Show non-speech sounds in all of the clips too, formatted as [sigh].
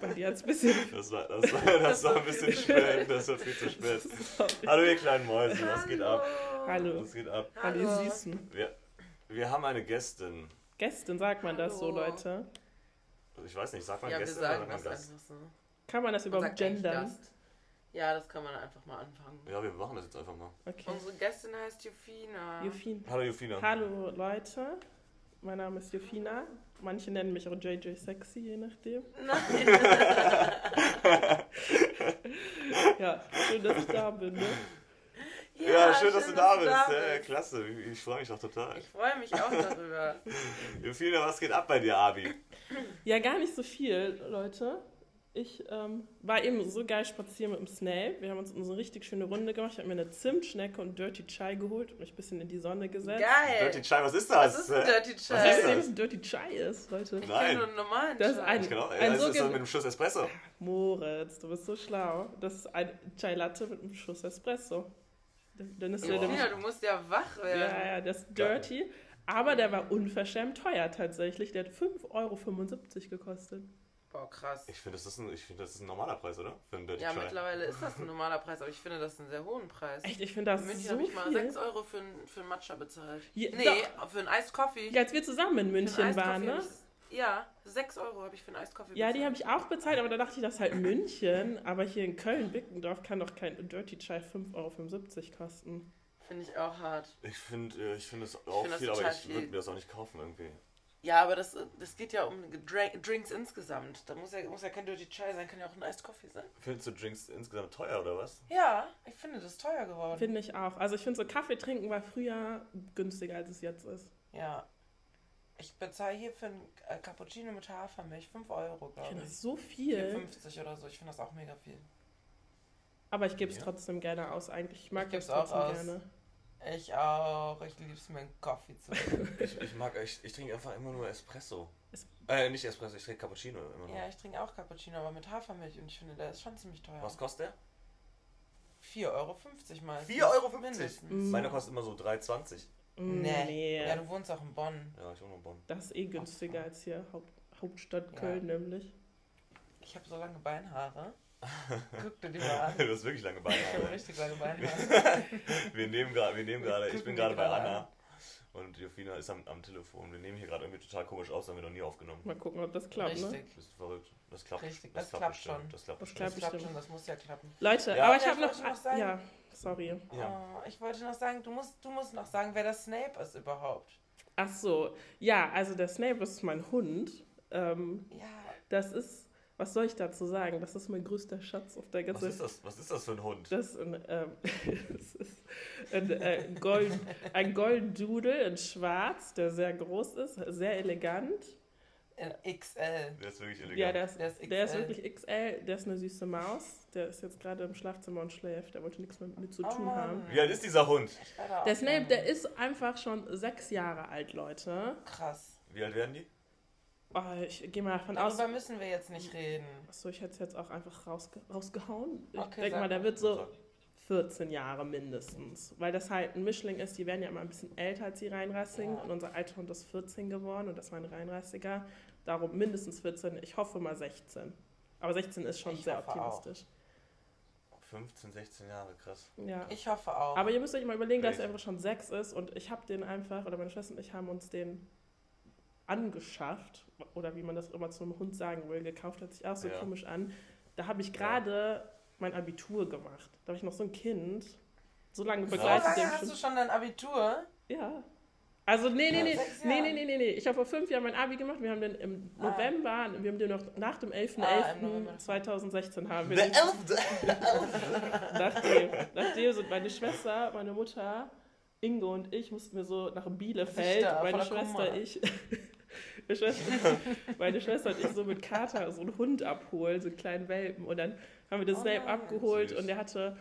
bei dir hat's ein bisschen. [laughs] Das war, das, war, das war ein bisschen spät, das war viel zu spät. Sorry. Hallo ihr kleinen Mäuse, was geht ab? Hallo. Was geht ab? Hallo, ihr Süßen. Wir, wir haben eine Gästin. Gästin sagt man das so, Hallo. Leute. Ich weiß nicht, sagt man Ja, Gästin oder sagen sagt man das Gast? so. Kann man das überhaupt gendern? Ja, das kann man einfach mal anfangen. Ja, wir machen das jetzt einfach mal. Okay. Unsere Gästin heißt Jufina. Jufin. Hallo Jufina. Hallo Leute, mein Name ist Jufina. Manche nennen mich auch JJ Sexy, je nachdem. Nein. [laughs] Ja, schön, dass ich da bin. Ne? Ja, schön, dass du da bist. Ja, ja, klasse, ich, ich freue mich auch total. Ich freue mich auch darüber. [laughs] Jufina, was geht ab bei dir, Abi? Ja, gar nicht so viel, Leute. Ich ähm, war eben so geil spazieren mit dem Snape. Wir haben uns eine richtig schöne Runde gemacht. Ich habe mir eine Zimtschnecke und Dirty Chai geholt und mich ein bisschen in die Sonne gesetzt. Geil. Dirty Chai, was ist das? Was ist ein Dirty Was Chai? ist du, das? was ein Dirty Chai ist, Leute? Ich Nein. kenne nur einen normalen Das ist Chai. ein- Ich genau, Ein das ist sogen- mit einem Schuss Espresso. Moritz, du bist so schlau. Das ist ein Chai Latte mit einem Schuss Espresso. Dann ist der Wow. nämlich Jufina, du musst ja wach werden. Ja, ja, das ist dirty. Aber der war unverschämt teuer tatsächlich. Der hat 5,75 Euro gekostet. Boah, krass. Ich finde, das, ist ein- ich find, das ist ein normaler Preis, oder? Für einen Dirty Ja, Chai. mittlerweile ist das ein normaler Preis, aber ich finde das einen sehr hohen Preis. Echt, ich finde das In München so habe ich mal viel. 6 Euro für einen für einen Matcha bezahlt. Ja, nee, für einen Iced Coffee. Ja, als wir zusammen in München waren, ne? ich- Ja, 6 Euro habe ich für einen Iced Coffee Ja, die bezahlt. habe ich auch bezahlt, aber da dachte ich, das ist halt München. Aber hier in Köln-Bickendorf kann doch kein Dirty Chai 5,75 Euro kosten. Finde ich auch hart. Ich finde ich find das auch find das viel, aber ich würde mir das auch nicht kaufen irgendwie. Ja, aber das, das geht ja um Drinks insgesamt. Da muss ja, muss ja kein Dirty Chai sein, kann ja auch ein Iced Coffee sein. Findest du Drinks insgesamt teuer oder was? Ja, ich finde das ist teuer geworden. Finde ich auch. Also ich finde so Kaffee trinken war früher günstiger, als es jetzt ist. Ja. Ich bezahle hier für einen äh, Cappuccino mit Hafermilch 5 Euro, Ich glaube finde ich. das so viel. 4,50 oder so. Ich finde das auch mega viel. Aber ich gebe es Ja. trotzdem gerne aus eigentlich. Ich mag Ich das auch trotzdem aus. gerne. Ich auch. Ich liebe es mir einen Kaffee zu. [laughs] Ich, ich mag, ich, ich trinke einfach immer nur Espresso. Es- Äh, nicht Espresso, ich trinke Cappuccino immer nur. ja, ich trinke auch Cappuccino, aber mit Hafermilch und ich finde, der ist schon ziemlich teuer. Was kostet der? 4,50 Euro mal. 4,50 Euro? Mindestens. Mhm. Meine kostet immer so 3,20. Mm, Nee. nee. Ja, du wohnst auch in Bonn. Ja, ich wohne in Bonn. Das ist eh günstiger als hier Haupt, Hauptstadt Ja. Köln nämlich. Ich habe so lange Beinhaare. Guck dir die mal an. [laughs] Du hast wirklich lange Beine. Ich habe richtig lange Beinhaare. [laughs] Wir nehmen gerade, wir nehmen gerade, ich bin gerade bei Anna. Und Jofina ist am, am Telefon. Wir nehmen hier gerade irgendwie total komisch aus, haben wir noch nie aufgenommen. Mal gucken, ob das klappt, ne? Richtig. Das ist verrückt. Das klappt. Richtig, das, das klappt bestimmt. schon. Das klappt Das klappt Das klappt schon, das muss ja klappen. Leute, Ja. aber ich Ja, habe noch... wollte noch sagen- ja, sorry. Ja. Oh, ich wollte noch sagen, du musst, du musst noch sagen, wer das Snape ist überhaupt. Ach so, ja, also der Snape ist mein Hund. Ähm, Ja, das ist... Was soll ich dazu sagen? Das ist mein größter Schatz auf der Was ganzen... ist das? Was ist das für ein Hund? Das ist ein, ähm, [laughs] das ist ein, äh, Gold, ein Golden Doodle in schwarz, der sehr groß ist, sehr elegant. in XL. Der ist wirklich elegant. Ja, der ist, Der ist der ist wirklich XL, der ist eine süße Maus. Der ist jetzt gerade im Schlafzimmer und schläft. Der wollte nichts mehr mit mir zu Oh tun Mann. haben. Wie alt ist dieser Hund? Der Snape, der ist einfach schon sechs Jahre alt, Leute. Krass. Wie alt werden die? Oh, ich gehe mal davon aus. Darüber müssen wir jetzt nicht reden. Achso, ich hätte es jetzt auch einfach rausge rausgehauen. Ich Okay, denke mal, der wird so 14 Jahre mindestens. Weil das halt ein Mischling ist, die werden ja immer ein bisschen älter als die Reinrassigen. Ja. Und unser alter Hund ist 14 geworden und das war ein Reinrassiger. Darum mindestens 14, ich hoffe mal 16. Aber 16 ist schon Ich sehr hoffe auch. optimistisch. 15, 16 Jahre, krass. Ja. Ich hoffe auch. Aber ihr müsst euch mal überlegen, dass er einfach schon 6 ist und ich habe den einfach, oder meine Schwester und ich haben uns den angeschafft, oder wie man das immer zu einem Hund sagen will, gekauft, hört sich auch so Ja. komisch an. Da habe ich gerade mein Abitur gemacht. Da war ich noch so ein Kind. So lange so begleitet lange der hast du schon dein Abitur? Ja. Also, nee, nee, nee, nee, nee, nee, nee, nee. Ich habe vor fünf Jahren mein Abi gemacht. Wir haben den im Ah. November, wir haben den noch nach dem Ah, im November. 11.11.2016 haben wir Der den. Elfte! Nachdem, nachdem sind meine Schwester, meine Mutter, Ingo und ich mussten wir so nach Bielefeld, meine Schwester, Kummer. ich, meine Schwester, [laughs] meine Schwester und ich so mit Kater so einen Hund abholen, so einen kleinen Welpen. Und dann haben wir den Oh Snape abgeholt Süß. und der hatte,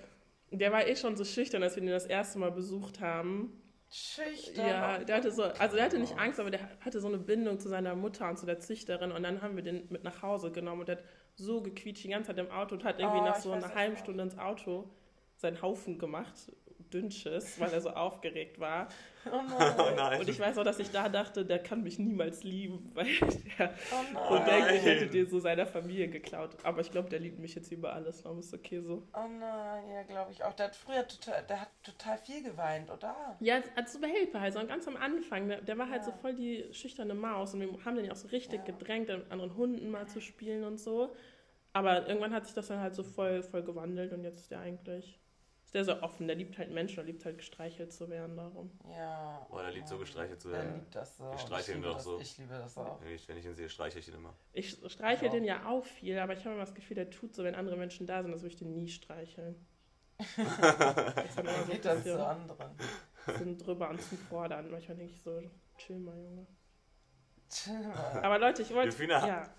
der war eh schon so schüchtern, als wir ihn das erste Mal besucht haben. Schüchtern. Ja, der hatte so, also der hatte nicht Angst, aber der hatte so eine Bindung zu seiner Mutter und zu der Züchterin und dann haben wir den mit nach Hause genommen und der hat so gequietscht die ganze Zeit im Auto und hat irgendwie Oh, nach so einer halben Stunde ins Auto seinen Haufen gemacht, Dünnschiss, weil er so aufgeregt war. Oh [laughs] nein. Oh nein. Und ich weiß auch, dass ich da dachte, der kann mich niemals lieben, [laughs] weil der Oh so nein. denkt, ich hätte den so seiner Familie geklaut. Aber ich glaube, der liebt mich jetzt über alles. Warum ist okay so? Oh nein, ja, glaube ich auch. Der hat früher total, der hat total viel geweint, oder? Ja, als so Behelfer halt, so ganz am Anfang, der, der war halt Ja. so voll die schüchterne Maus und wir haben den ja auch so richtig Ja. gedrängt, mit anderen Hunden mal zu spielen und so. Aber irgendwann hat sich das dann halt so voll, voll gewandelt und jetzt ist der eigentlich, ist der so offen, der liebt halt Menschen, der liebt halt gestreichelt zu werden darum. Ja. Boah, der liebt so gestreichelt zu Der werden. liebt das so. Ich und streiche ihn doch das, so. Ich liebe das auch. Ich, wenn ich ihn sehe, streiche ich ihn immer. Ich streichel Ja. den ja auch viel, aber ich habe immer das Gefühl, der tut so, wenn andere Menschen da sind, das würde ich den nie streicheln. ich immer so ein Geht das zu anderen. bisschen drüber und zum Fordern. Manchmal denke ich so, chill mal, Junge. Chill mal. Aber Leute, ich wollte. Ja,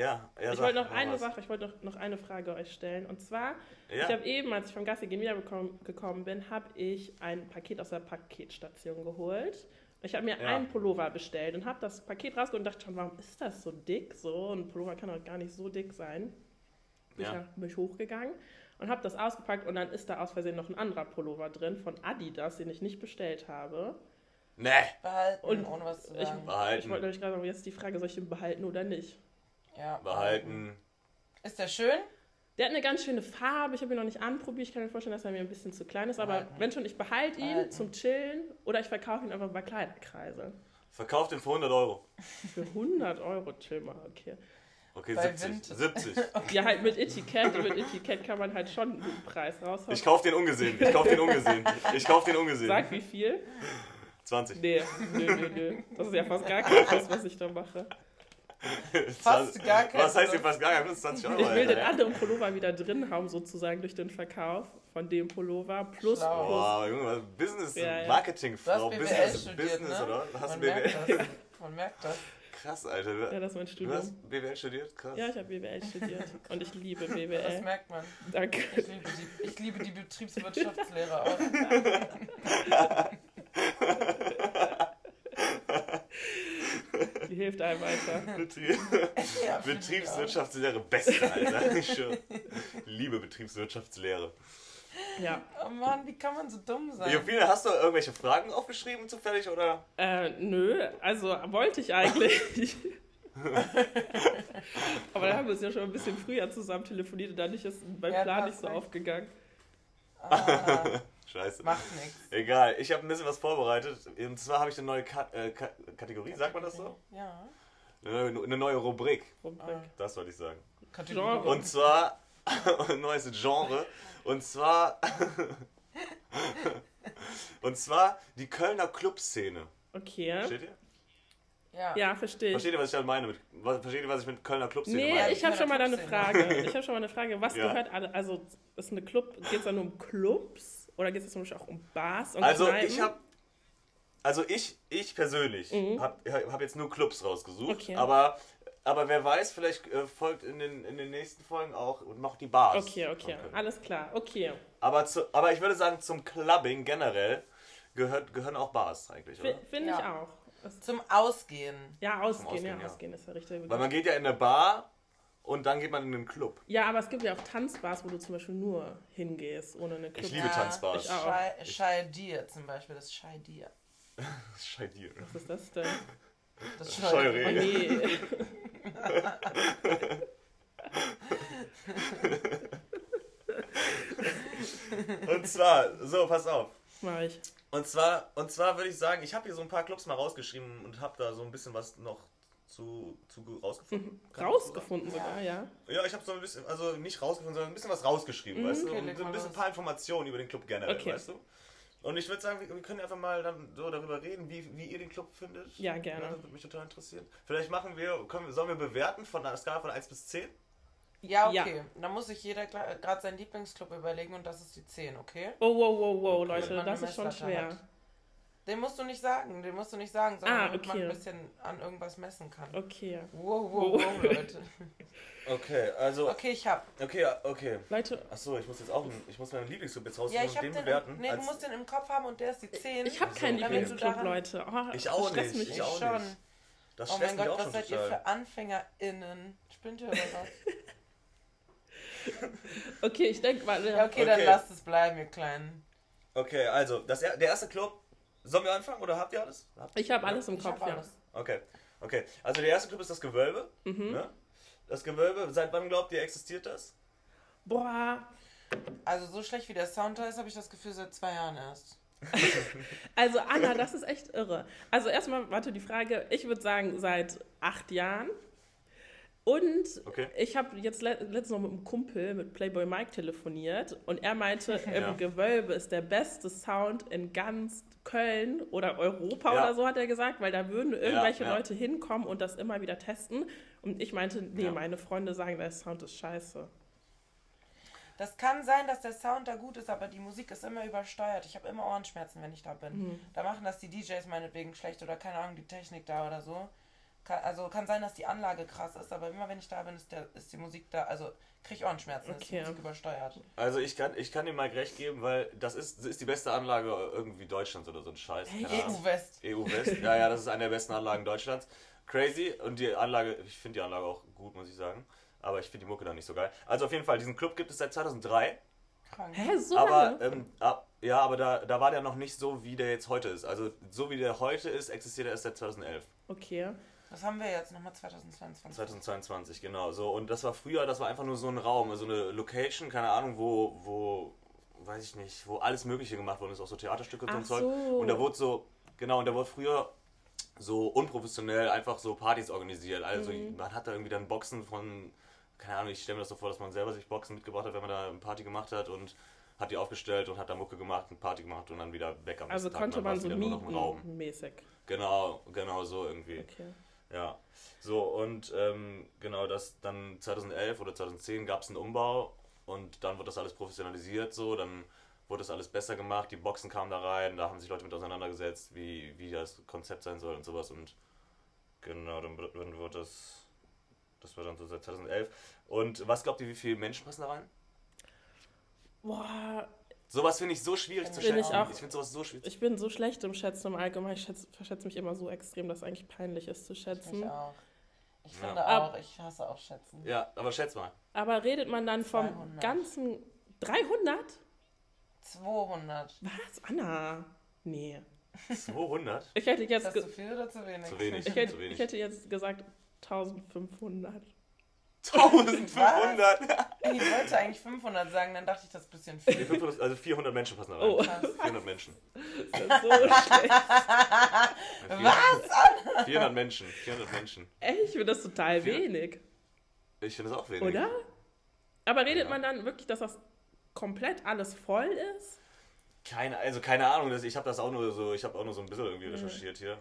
Ja, ja ich wollte noch eine raus. Sache, ich wollte noch, noch eine Frage euch stellen. Und zwar, Ja, ich habe eben, als ich vom Gassi gehen wiedergekommen gekommen bin, habe ich ein Paket aus der Paketstation geholt. Ich habe mir Ja. einen Pullover bestellt und habe das Paket rausgeholt und dachte schon, warum ist das so dick? So, ein Pullover kann doch gar nicht so dick sein. Bin, Ja. ich, nach- bin ich hochgegangen und habe das ausgepackt und dann ist da aus Versehen noch ein anderer Pullover drin von Adidas, den ich nicht bestellt habe. nee, Behalten, Und ohne was zu Ich, sagen. ich behalten, wollte euch gerade sagen, jetzt die Frage, soll ich ihn behalten oder nicht? Ja, behalten. Ist der schön? Der hat eine ganz schöne Farbe. Ich habe ihn noch nicht anprobiert. Ich kann mir vorstellen, dass er mir ein bisschen zu klein ist. Aber Behalten. wenn schon, ich behalte ihn Behalten. zum Chillen oder ich verkaufe ihn einfach bei Kleiderkreise. Verkauft den für 100 Euro. Für 100 Euro, chill mal, okay. Okay, Bei 70. Wind. 70. [laughs] Ja, halt mit Etikett. Und mit Etikett kann man halt schon einen guten Preis raushauen. Ich kauf den ungesehen. Ich kauf den ungesehen. Ich kauf den ungesehen. Sag wie viel? 20. Nee, nö, nö, nö. Das ist ja fast gar kein Preis, was ich da mache. Fast gar kein Was heißt hier fast gar kein Plus? 20 Euro. Ich will den anderen Pullover wieder drin haben, sozusagen durch den Verkauf von dem Pullover. Plus, Schlau. plus. Boah, Junge, was Business, Ja, ja. Marketingfrau, Du Business, studiert, Business, ne? oder? Hast Man du BWL? merkt das. Man merkt das. Krass, Alter. Du, Ja, das ist mein du Studium. hast BWL studiert? Krass. Ja, ich habe BWL studiert [laughs] und ich liebe Das BWL. merkt man. Danke. Ich liebe die, ich liebe die Betriebswirtschaftslehre auch. [laughs] [laughs] hilft einem Ja, finde ich Betriebswirtschaftslehre, beste, Alter. [laughs] Ich. Liebe Betriebswirtschaftslehre. Ja. Oh Mann, wie kann man so dumm sein? Jofina, hast du irgendwelche Fragen aufgeschrieben zufällig oder? Äh, nö, also wollte ich eigentlich. [laughs] Aber dann haben wir uns ja schon ein bisschen früher zusammen telefoniert und dadurch ist mein Ja, Plan nicht so recht. aufgegangen. Ah, Scheiße. macht nichts. Egal, ich habe ein bisschen was vorbereitet. Und zwar habe ich eine neue Kat äh, Ka Kategorie, sagt man das so? Ja. Eine neue, eine neue Rubrik, Rubrik. Ah. das wollte ich sagen. Kategorie. Genre. Und zwar [laughs] ein neues Genre. Und zwar. [laughs] und zwar die Kölner Clubszene. Okay. Versteht ihr? Ja. Ja, verstehe ich. Versteht ihr, was ich halt meine? Mit, was, versteht ihr, was ich mit Kölner Clubszene Nee, meine? ich habe schon mal da eine. Frage. Ich habe schon mal eine Frage. Was Ja. gehört alle? Also, ist eine Club, geht es da nur um Clubs? Oder geht es zum Beispiel auch um Bars und Also Kneipen? ich habe, also ich, ich persönlich Mhm. habe hab jetzt nur Clubs rausgesucht, Okay. aber, aber wer weiß, vielleicht äh, folgt in den, in den nächsten Folgen auch und macht die Bars. Okay, okay. Okay. Alles klar. Okay. Aber, zu, aber ich würde sagen, zum Clubbing generell gehört, gehören auch Bars eigentlich, oder? Finde ich Ja. auch. Das, Zum Ausgehen. ja, ausgehen, Ausgehen, ja, ja. ausgehen ist der richtige Weil man geht ja in eine Bar und dann geht man in einen Club. Ja, aber es gibt ja auch Tanzbars, wo du zum Beispiel nur hingehst, ohne eine Club. Ich liebe Tanzbars. Ich auch. Shai- Shai Dir zum Beispiel, das Shai Dir. [laughs] Scheidier. Was ist das denn? Das Scheureh. Oh nee. [laughs] Und zwar, so, pass auf. Mach ich. Und zwar, und zwar würde ich sagen, ich habe hier so ein paar Clubs mal rausgeschrieben und habe da so ein bisschen was noch zu, zu rausgefunden. [laughs] Ich Rausgefunden Ja. sogar, ja. Ja, ich habe so ein bisschen, also nicht rausgefunden, sondern ein bisschen was rausgeschrieben, Mhm, weißt du? okay, Und leg so ein bisschen ein paar Informationen über den Club generell, Okay. weißt du? Und ich würde sagen, wir, können einfach mal dann so darüber reden, wie, wie ihr den Club findet. Ja, gerne. das würde mich total interessieren. Vielleicht machen wir, können wir, sollen wir bewerten von einer Skala von 1 bis 10? Ja, Ja. okay. Da muss sich jeder gerade seinen Lieblingsclub überlegen und das ist die 10, okay? Oh, wow, wow, wow. Leute, das ist schon schwer. hat. Den musst du nicht sagen, den musst du nicht sagen, sondern Ah, damit man okay. ein bisschen an irgendwas messen kann. Okay. Wow, wow, wow, Leute. [laughs] Okay, also, Okay, ich hab. okay, okay. Leute, Achso, ich muss jetzt auch, ich muss meinen Lieblingsclub jetzt Ja, raussuchen ich und hab den den. bewerten. Nee, du musst den im Kopf haben und der ist die 10. ich habe Also, keinen okay. Lieblingsclub, Leute. Oh, Ich auch nicht, mich. ich auch schon. nicht. Das Oh mein Gott, auch was seid ihr total. für AnfängerInnen? Spinnt ihr oder was? [laughs] Okay, ich denke mal, Ja, okay, dann Okay. lasst es bleiben, ihr Kleinen. Okay, also das, er- der erste Club. Sollen wir anfangen oder habt ihr alles? Habt- Ich habe alles im Ich Kopf, hab ja. alles. Okay, okay. Also der erste Club ist das Gewölbe. Mhm. Ne? Das Gewölbe, seit wann glaubt ihr, existiert das? Boah, Also so schlecht wie der Sound da ist, habe ich das Gefühl seit zwei Jahren erst. [laughs] also Anna, das ist echt irre. Also erstmal, warte, die Frage, ich würde sagen seit acht Jahren. Und Okay. ich habe jetzt le letztens noch mit einem Kumpel, mit Playboy Mike, telefoniert und er meinte, [laughs] im Ja. Gewölbe ist der beste Sound in ganz Köln oder Europa Ja. oder so, hat er gesagt, weil da würden irgendwelche ja. Leute hinkommen und das immer wieder testen. Und ich meinte, nee, Ja. meine Freunde sagen, der Sound ist scheiße. Das kann sein, dass der Sound da gut ist, aber die Musik ist immer übersteuert. Ich habe immer Ohrenschmerzen, wenn ich da bin. Mhm. Da machen das die DJs meinetwegen schlecht oder keine Ahnung, die Technik da oder so. Kann, also kann sein, dass die Anlage krass ist, aber immer wenn ich da bin, ist, der, ist die Musik da. Also kriege ich Ohrenschmerzen, ist die Okay. Musik übersteuert. Also ich kann, ich kann ihm mal recht geben, weil das ist, das ist die beste Anlage irgendwie Deutschlands oder so ein Scheiß. EU-West. EU West. Ja, ja, das ist eine der besten Anlagen Deutschlands. Crazy. Und die Anlage, ich finde die Anlage auch gut, muss ich sagen. Aber ich finde die Mucke da nicht so geil. Also auf jeden Fall, diesen Club gibt es seit 2003. Krank. Hä, so aber lange? ähm, ab, ja, aber da, da war der noch nicht so, wie der jetzt heute ist. Also so wie der heute ist, existiert er erst seit 2011. Okay. Was haben wir jetzt nochmal 2022? 2022, genau. So, und das war früher, das war einfach nur so ein Raum, so eine Location, keine Ahnung, wo, wo, weiß ich nicht, wo alles Mögliche gemacht worden ist, auch so Theaterstücke und so ein Zeug. Und da wurde so, genau, und da wurde früher so unprofessionell einfach so Partys organisiert. Also Mhm. man hat da irgendwie dann Boxen von, keine Ahnung, ich stelle mir das so vor, dass man selber sich Boxen mitgebracht hat, wenn man da eine Party gemacht hat und hat die aufgestellt und hat da Mucke gemacht, eine Party gemacht und dann wieder weg am Also Tag. konnte war man es so wieder nur noch ein Raum. mieten mäßig. Genau, genau so irgendwie. Okay. Ja, so und ähm, genau das dann 2011 oder 2010 gab es einen Umbau und dann wurde das alles professionalisiert so, dann wurde das alles besser gemacht, die Boxen kamen da rein, da haben sich Leute mit auseinandergesetzt, wie, wie das Konzept sein soll und sowas und genau, dann, wird- dann wurde das, das war dann so seit 2011 und was glaubt ihr, wie viele Menschen passen da rein? Boah, Sowas finde ich so schwierig zu Bin schätzen. ich auch. Ich finde sowas so schwierig. ich bin so schlecht im Schätzen im Allgemeinen. Ich schätze, verschätze mich immer so extrem, dass es eigentlich peinlich ist zu Ich schätzen. auch. Ich Ja. finde Ab- auch, ich hasse auch Schätzen. Ja, aber schätz mal. Aber redet man dann vom 200. ganzen 300? 200. Was? Anna? Nee. 200? Ich hätte Ist jetzt, das ge zu viel oder zu wenig? Zu wenig. ich hätte, zu wenig. ich hätte jetzt gesagt 1500. 1500? Ich wollte eigentlich 500 sagen, dann dachte ich, das ist ein bisschen Nee, viel. 500, also 400 Menschen passen da rein. Oh, Krass. 400 Menschen. das ist so [laughs] schlecht. Was? 400 Menschen. 400 Menschen. Ey, ich finde das total Vier- wenig. Ich finde das auch wenig. Oder? Aber redet Ja. man dann wirklich, dass das komplett alles voll ist? Keine, also keine Ahnung, ich habe das auch nur so, ich habe auch nur so ein bisschen irgendwie recherchiert hier.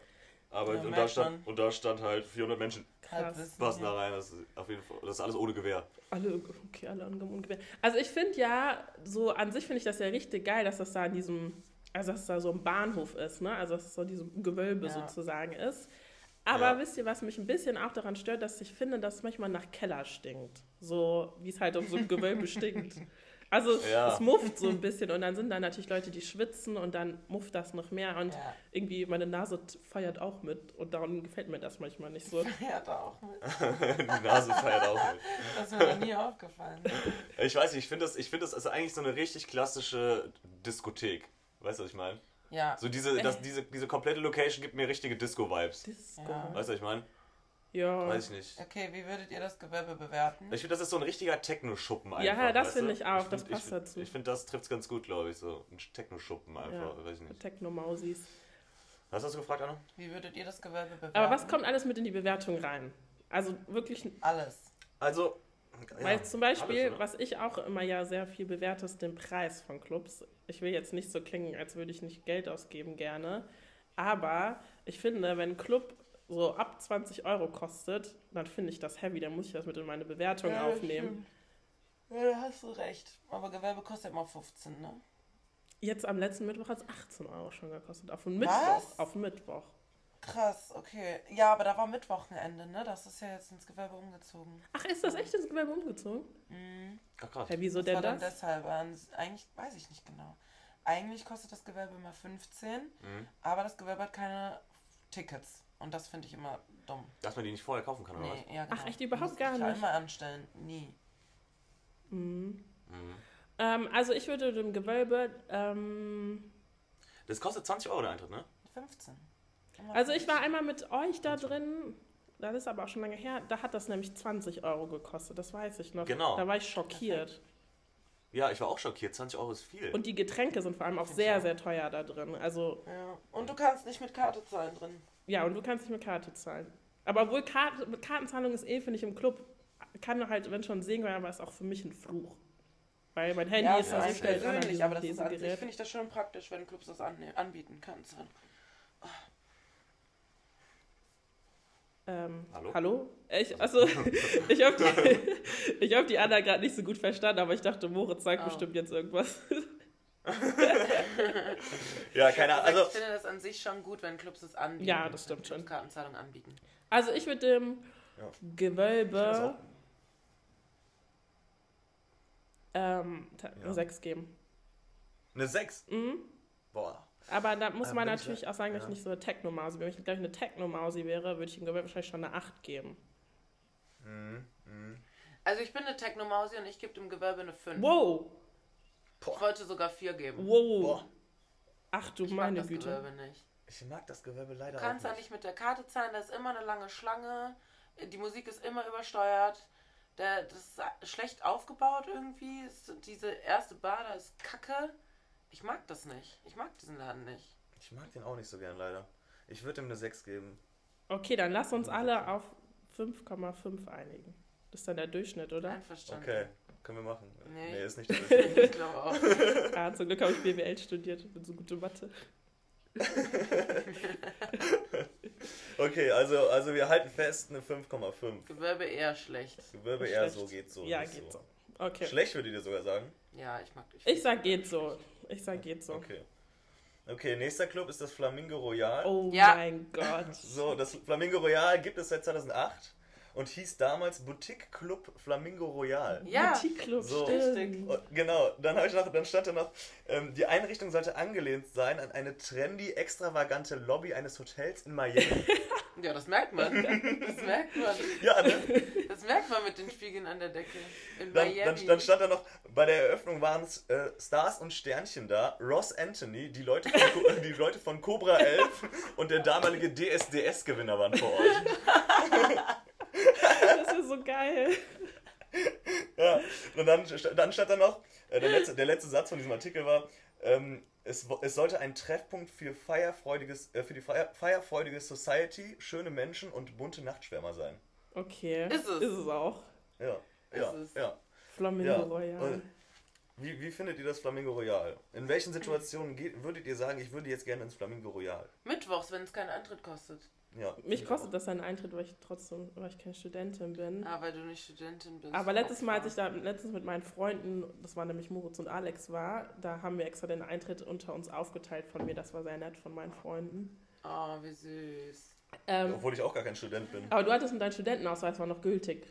Aber Ja, und, da stand, und da stand halt 400 Menschen Halbwissen, passen da rein. Das ist auf jeden Fall, das ist alles ohne Gewehr. Alle, okay, alle und Gewehr. Also ich finde ja, so an sich finde ich das ja richtig geil, dass das da in diesem, also dass da so ein Bahnhof ist, ne? Also dass es so in diesem Gewölbe Ja. sozusagen ist. Aber Ja. wisst ihr, was mich ein bisschen auch daran stört, dass ich finde, dass es manchmal nach Keller stinkt. So wie es halt auf so einem Gewölbe stinkt. [laughs] Also Ja. es mufft so ein bisschen und dann sind da natürlich Leute, die schwitzen und dann mufft das noch mehr und Ja, irgendwie meine Nase feiert auch mit und darum gefällt mir das manchmal nicht so. [laughs] ja, da auch mit. [laughs] Die Nase feiert auch mit. Das ist mir noch nie aufgefallen. Ich weiß nicht, ich finde das, ich finde das ist eigentlich so eine richtig klassische Diskothek. Weißt du, was ich meine? Ja, So diese, das, diese, diese komplette Location gibt mir richtige Disco-Vibes. Disco. Ja. Weißt du, was ich meine? Ja. Weiß ich nicht. okay, wie würdet ihr das Gewerbe bewerten? Ich finde, das ist so ein richtiger Techno-Schuppen einfach. Ja, das finde ich auch, find- das passt ich, dazu. Ich finde, das trifft es ganz gut, glaube ich, so. Ein Techno-Schuppen einfach, Ja. weiß ich nicht. Techno-Mausis. Was hast du gefragt, Anna? Wie würdet ihr das Gewerbe bewerten? Aber was kommt alles mit in die Bewertung rein? Also wirklich, Alles. Also, weil zum Beispiel, alles, was ich auch immer ja sehr viel bewerte, ist den Preis von Clubs. Ich will jetzt nicht so klingen, als würde ich nicht Geld ausgeben gerne. Aber ich finde, wenn ein Club so ab 20 Euro kostet, dann finde ich das heavy. Dann muss ich das mit in meine Bewertung Ja, aufnehmen. stimmt. Ja, da hast du recht. Aber Gewerbe kostet immer 15, ne? Jetzt am letzten Mittwoch hat es 18 Euro schon gekostet. Auf den Was? Mittwoch. Auf den Mittwoch. Krass, okay. Ja, aber da war Mittwochenende, ne? Das ist ja jetzt ins Gewerbe umgezogen. Ach, ist das echt ins Gewerbe umgezogen? Mhm. Ach, krass. Hä, wieso Das denn war dann das? deshalb. ähm, Eigentlich weiß ich nicht genau. Eigentlich kostet das Gewerbe immer 15, Mhm. aber das Gewerbe hat keine Tickets. Und das finde ich immer dumm. Dass man die nicht vorher kaufen kann, oder Nee, ja, genau. Ach, echt überhaupt gar nicht? immer anstellen. Nie. Mhm. was? Mhm. Ähm, also ich würde dem Gewölbe, ähm, Das kostet 20 Euro der Eintritt, ne? 15. also ich war einmal mit euch da drin, das ist aber auch schon lange her, da hat das nämlich 20 Euro gekostet, das weiß ich noch. Genau. Da war ich schockiert. Ja, ich war auch schockiert. 20 Euro ist viel. Und die Getränke sind vor allem auch sehr, sehr teuer da drin. Also, Ja. Und du kannst nicht mit Karte zahlen drin. ja, und du kannst nicht mit Karte zahlen. Aber obwohl Karte, Kartenzahlung ist eh, finde ich, im Club, kann halt, wenn schon sein, aber ist auch für mich ein Fluch. Weil mein Handy ja, ist da so schnell dran an persönlich, aber das ist an sich, finde ich das schon praktisch, wenn Clubs das anbieten kannst. Ähm, Hallo? hallo? Ich, also, [laughs] ich habe die, ich hab die Anna gerade nicht so gut verstanden, aber ich dachte, Moritz sagt Oh. bestimmt jetzt irgendwas. [laughs] ja, keine Ahnung. Also, ich finde das an sich schon gut, wenn Clubs das anbieten. Ja, das stimmt schon. Clubs Kartenzahlung anbieten. Also ich würde dem Ja. Gewölbe ähm, Ja. eine 6 geben. eine 6. Mhm. Boah. Aber da muss Ähm, man ich natürlich auch sagen, dass ja. ich nicht so eine Techno-Mausi bin. Wenn ich gleich eine Techno-Mausi wäre, würde ich dem Gewölbe wahrscheinlich schon eine 8 geben. Mhm. Mhm. Also ich bin eine Technomausi und ich gebe dem Gewölbe eine 5. Wow! Ich wollte sogar 4 geben. Wow! Boah. Ach du Ich mag meine das Güte. Gewölbe nicht. Ich mag das Gewölbe leider Du kannst auch da nicht mit der Karte zahlen, da ist immer eine lange Schlange, die Musik ist immer übersteuert, der, das ist schlecht aufgebaut irgendwie, es, diese erste Bar da ist kacke. Ich mag das nicht. Ich mag diesen Laden nicht. Ich mag den auch nicht so gern leider. Ich würde ihm eine 6 geben. Okay, dann lass uns alle auf 5,5 einigen. Das ist dann der Durchschnitt, oder? Einverstanden. Okay, können wir machen. Nee. ist nicht der [laughs] Durchschnitt. Ich glaube auch. Ah, zum Glück habe ich BWL studiert. Ich bin so gute Mathe. [laughs] Okay, also, also wir halten fest, eine 5,5. Gewölbe eher schlecht. Gewölbe Schlecht. eher so, geht so. ja, geht so. Okay. Schlecht würde ich dir sogar sagen. Ja, ich mag dich. Ich sag geht so. Ich sag geht so. Okay. Okay, nächster Club ist das Flamingo Royal. Oh Ja. mein Gott. [laughs] So, das Flamingo Royal gibt es seit 2008 und hieß damals Boutique Club Flamingo Royal. Ja. Boutique-Club, So. stimmt. Und genau, dann, ich noch, dann stand da noch, ähm, die Einrichtung sollte angelehnt sein an eine trendy, extravagante Lobby eines Hotels in Miami. [laughs] Ja, das merkt man. Das merkt man. [laughs] ja, ne? Das merkt man mit den Spiegeln an der Decke. In Dann, Miami. dann, dann stand da noch, bei der Eröffnung waren es äh, Stars und Sternchen da, Ross Anthony, die Leute von, Co [laughs] die Leute von Cobra 11 und der damalige DSDS-Gewinner waren vor Ort. Das ist so geil. Ja, und dann, dann stand da noch, äh, der, letzte, der letzte Satz von diesem Artikel war, ähm, es, wo- es sollte ein Treffpunkt für, feierfreudiges, äh, für die feier, feierfreudige Society, schöne Menschen und bunte Nachtschwärmer sein. Okay. Ist es. Ist es auch. Ja, Ist ja, es. ja. Flamingo Ja, Royal. Wie, wie findet ihr das Flamingo Royal? In welchen Situationen geht, würdet ihr sagen, ich würde jetzt gerne ins Flamingo Royal? Mittwochs, wenn es keinen Eintritt kostet. Ja, Mich kostet das einen Eintritt, weil ich trotzdem, weil ich keine Studentin bin. Ah, weil du nicht Studentin bist. Aber letztes Mal, als ich da letztens mit meinen Freunden, das war nämlich Moritz und Alex war, da haben wir extra den Eintritt unter uns aufgeteilt von mir. Das war sehr nett von meinen Freunden. Oh, wie süß. Ähm, Obwohl ich auch gar kein Student bin. aber du hattest dein Studentenausweis war noch gültig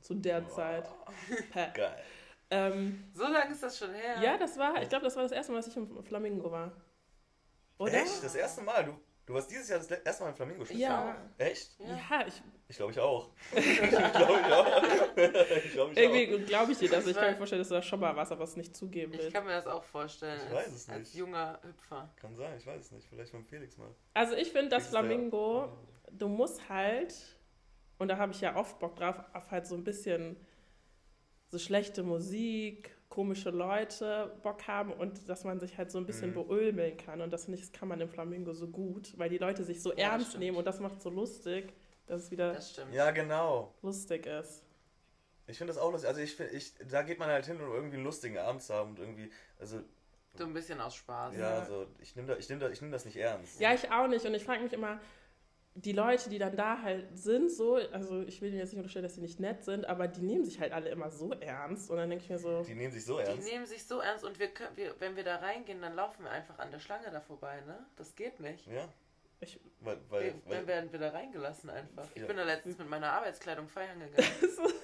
zu der Zeit. [laughs] Hä. Geil. Ähm, So lange ist das schon her. ja, das war, ich glaube, das war das erste Mal, dass ich im Flamingo war. Oder? Echt? Das erste Mal? Du, du warst dieses Jahr das erste Mal im Flamingo -Spiel? Ja. Echt? Ja. Ich, Ich glaube ich auch. [laughs] [laughs] ich glaube ich auch. [laughs] ich glaube ich auch. irgendwie glaube ich dir das. Ich kann mir vorstellen, dass du da schon mal warst, aber es nicht zugeben Ich willst. kann mir das auch vorstellen. Ich weiß als, es als nicht. junger Hüpfer. Kann sein, ich weiß es nicht. Vielleicht beim Felix mal. Also ich finde, das. Flamingo, du musst halt, und da habe ich ja oft Bock drauf, auf halt so ein bisschen so schlechte Musik, komische Leute Bock haben und dass man sich halt so ein bisschen Mhm. beulmeln kann. Und das finde ich, das kann man im Flamingo so gut, weil die Leute sich so Ja, ernst nehmen und das macht so lustig, dass es wieder Das. Ja, genau. lustig ist. Ich finde das auch lustig. Also ich finde, ich, da geht man halt hin, um irgendwie einen lustigen Abend zu haben und irgendwie, also So ein bisschen aus Spaß. ja, so ich nehme da, ich nehm da, ich nehm das nicht ernst. Ja, ich auch nicht. Und ich frage mich immer, die Leute, die dann da halt sind, so, also ich will ihnen jetzt nicht unterstellen, dass sie nicht nett sind, aber die nehmen sich halt alle immer so ernst. Und dann denke ich mir so, Die nehmen sich so Die ernst. nehmen sich so ernst und wir, können- wir, wenn wir da reingehen, dann laufen wir einfach an der Schlange da vorbei, ne? Das geht nicht. Ja. Ich- weil, weil, Wir, weil, dann werden wir da reingelassen einfach. Ich Ja. bin da letztens mit meiner Arbeitskleidung feiern gegangen. [laughs]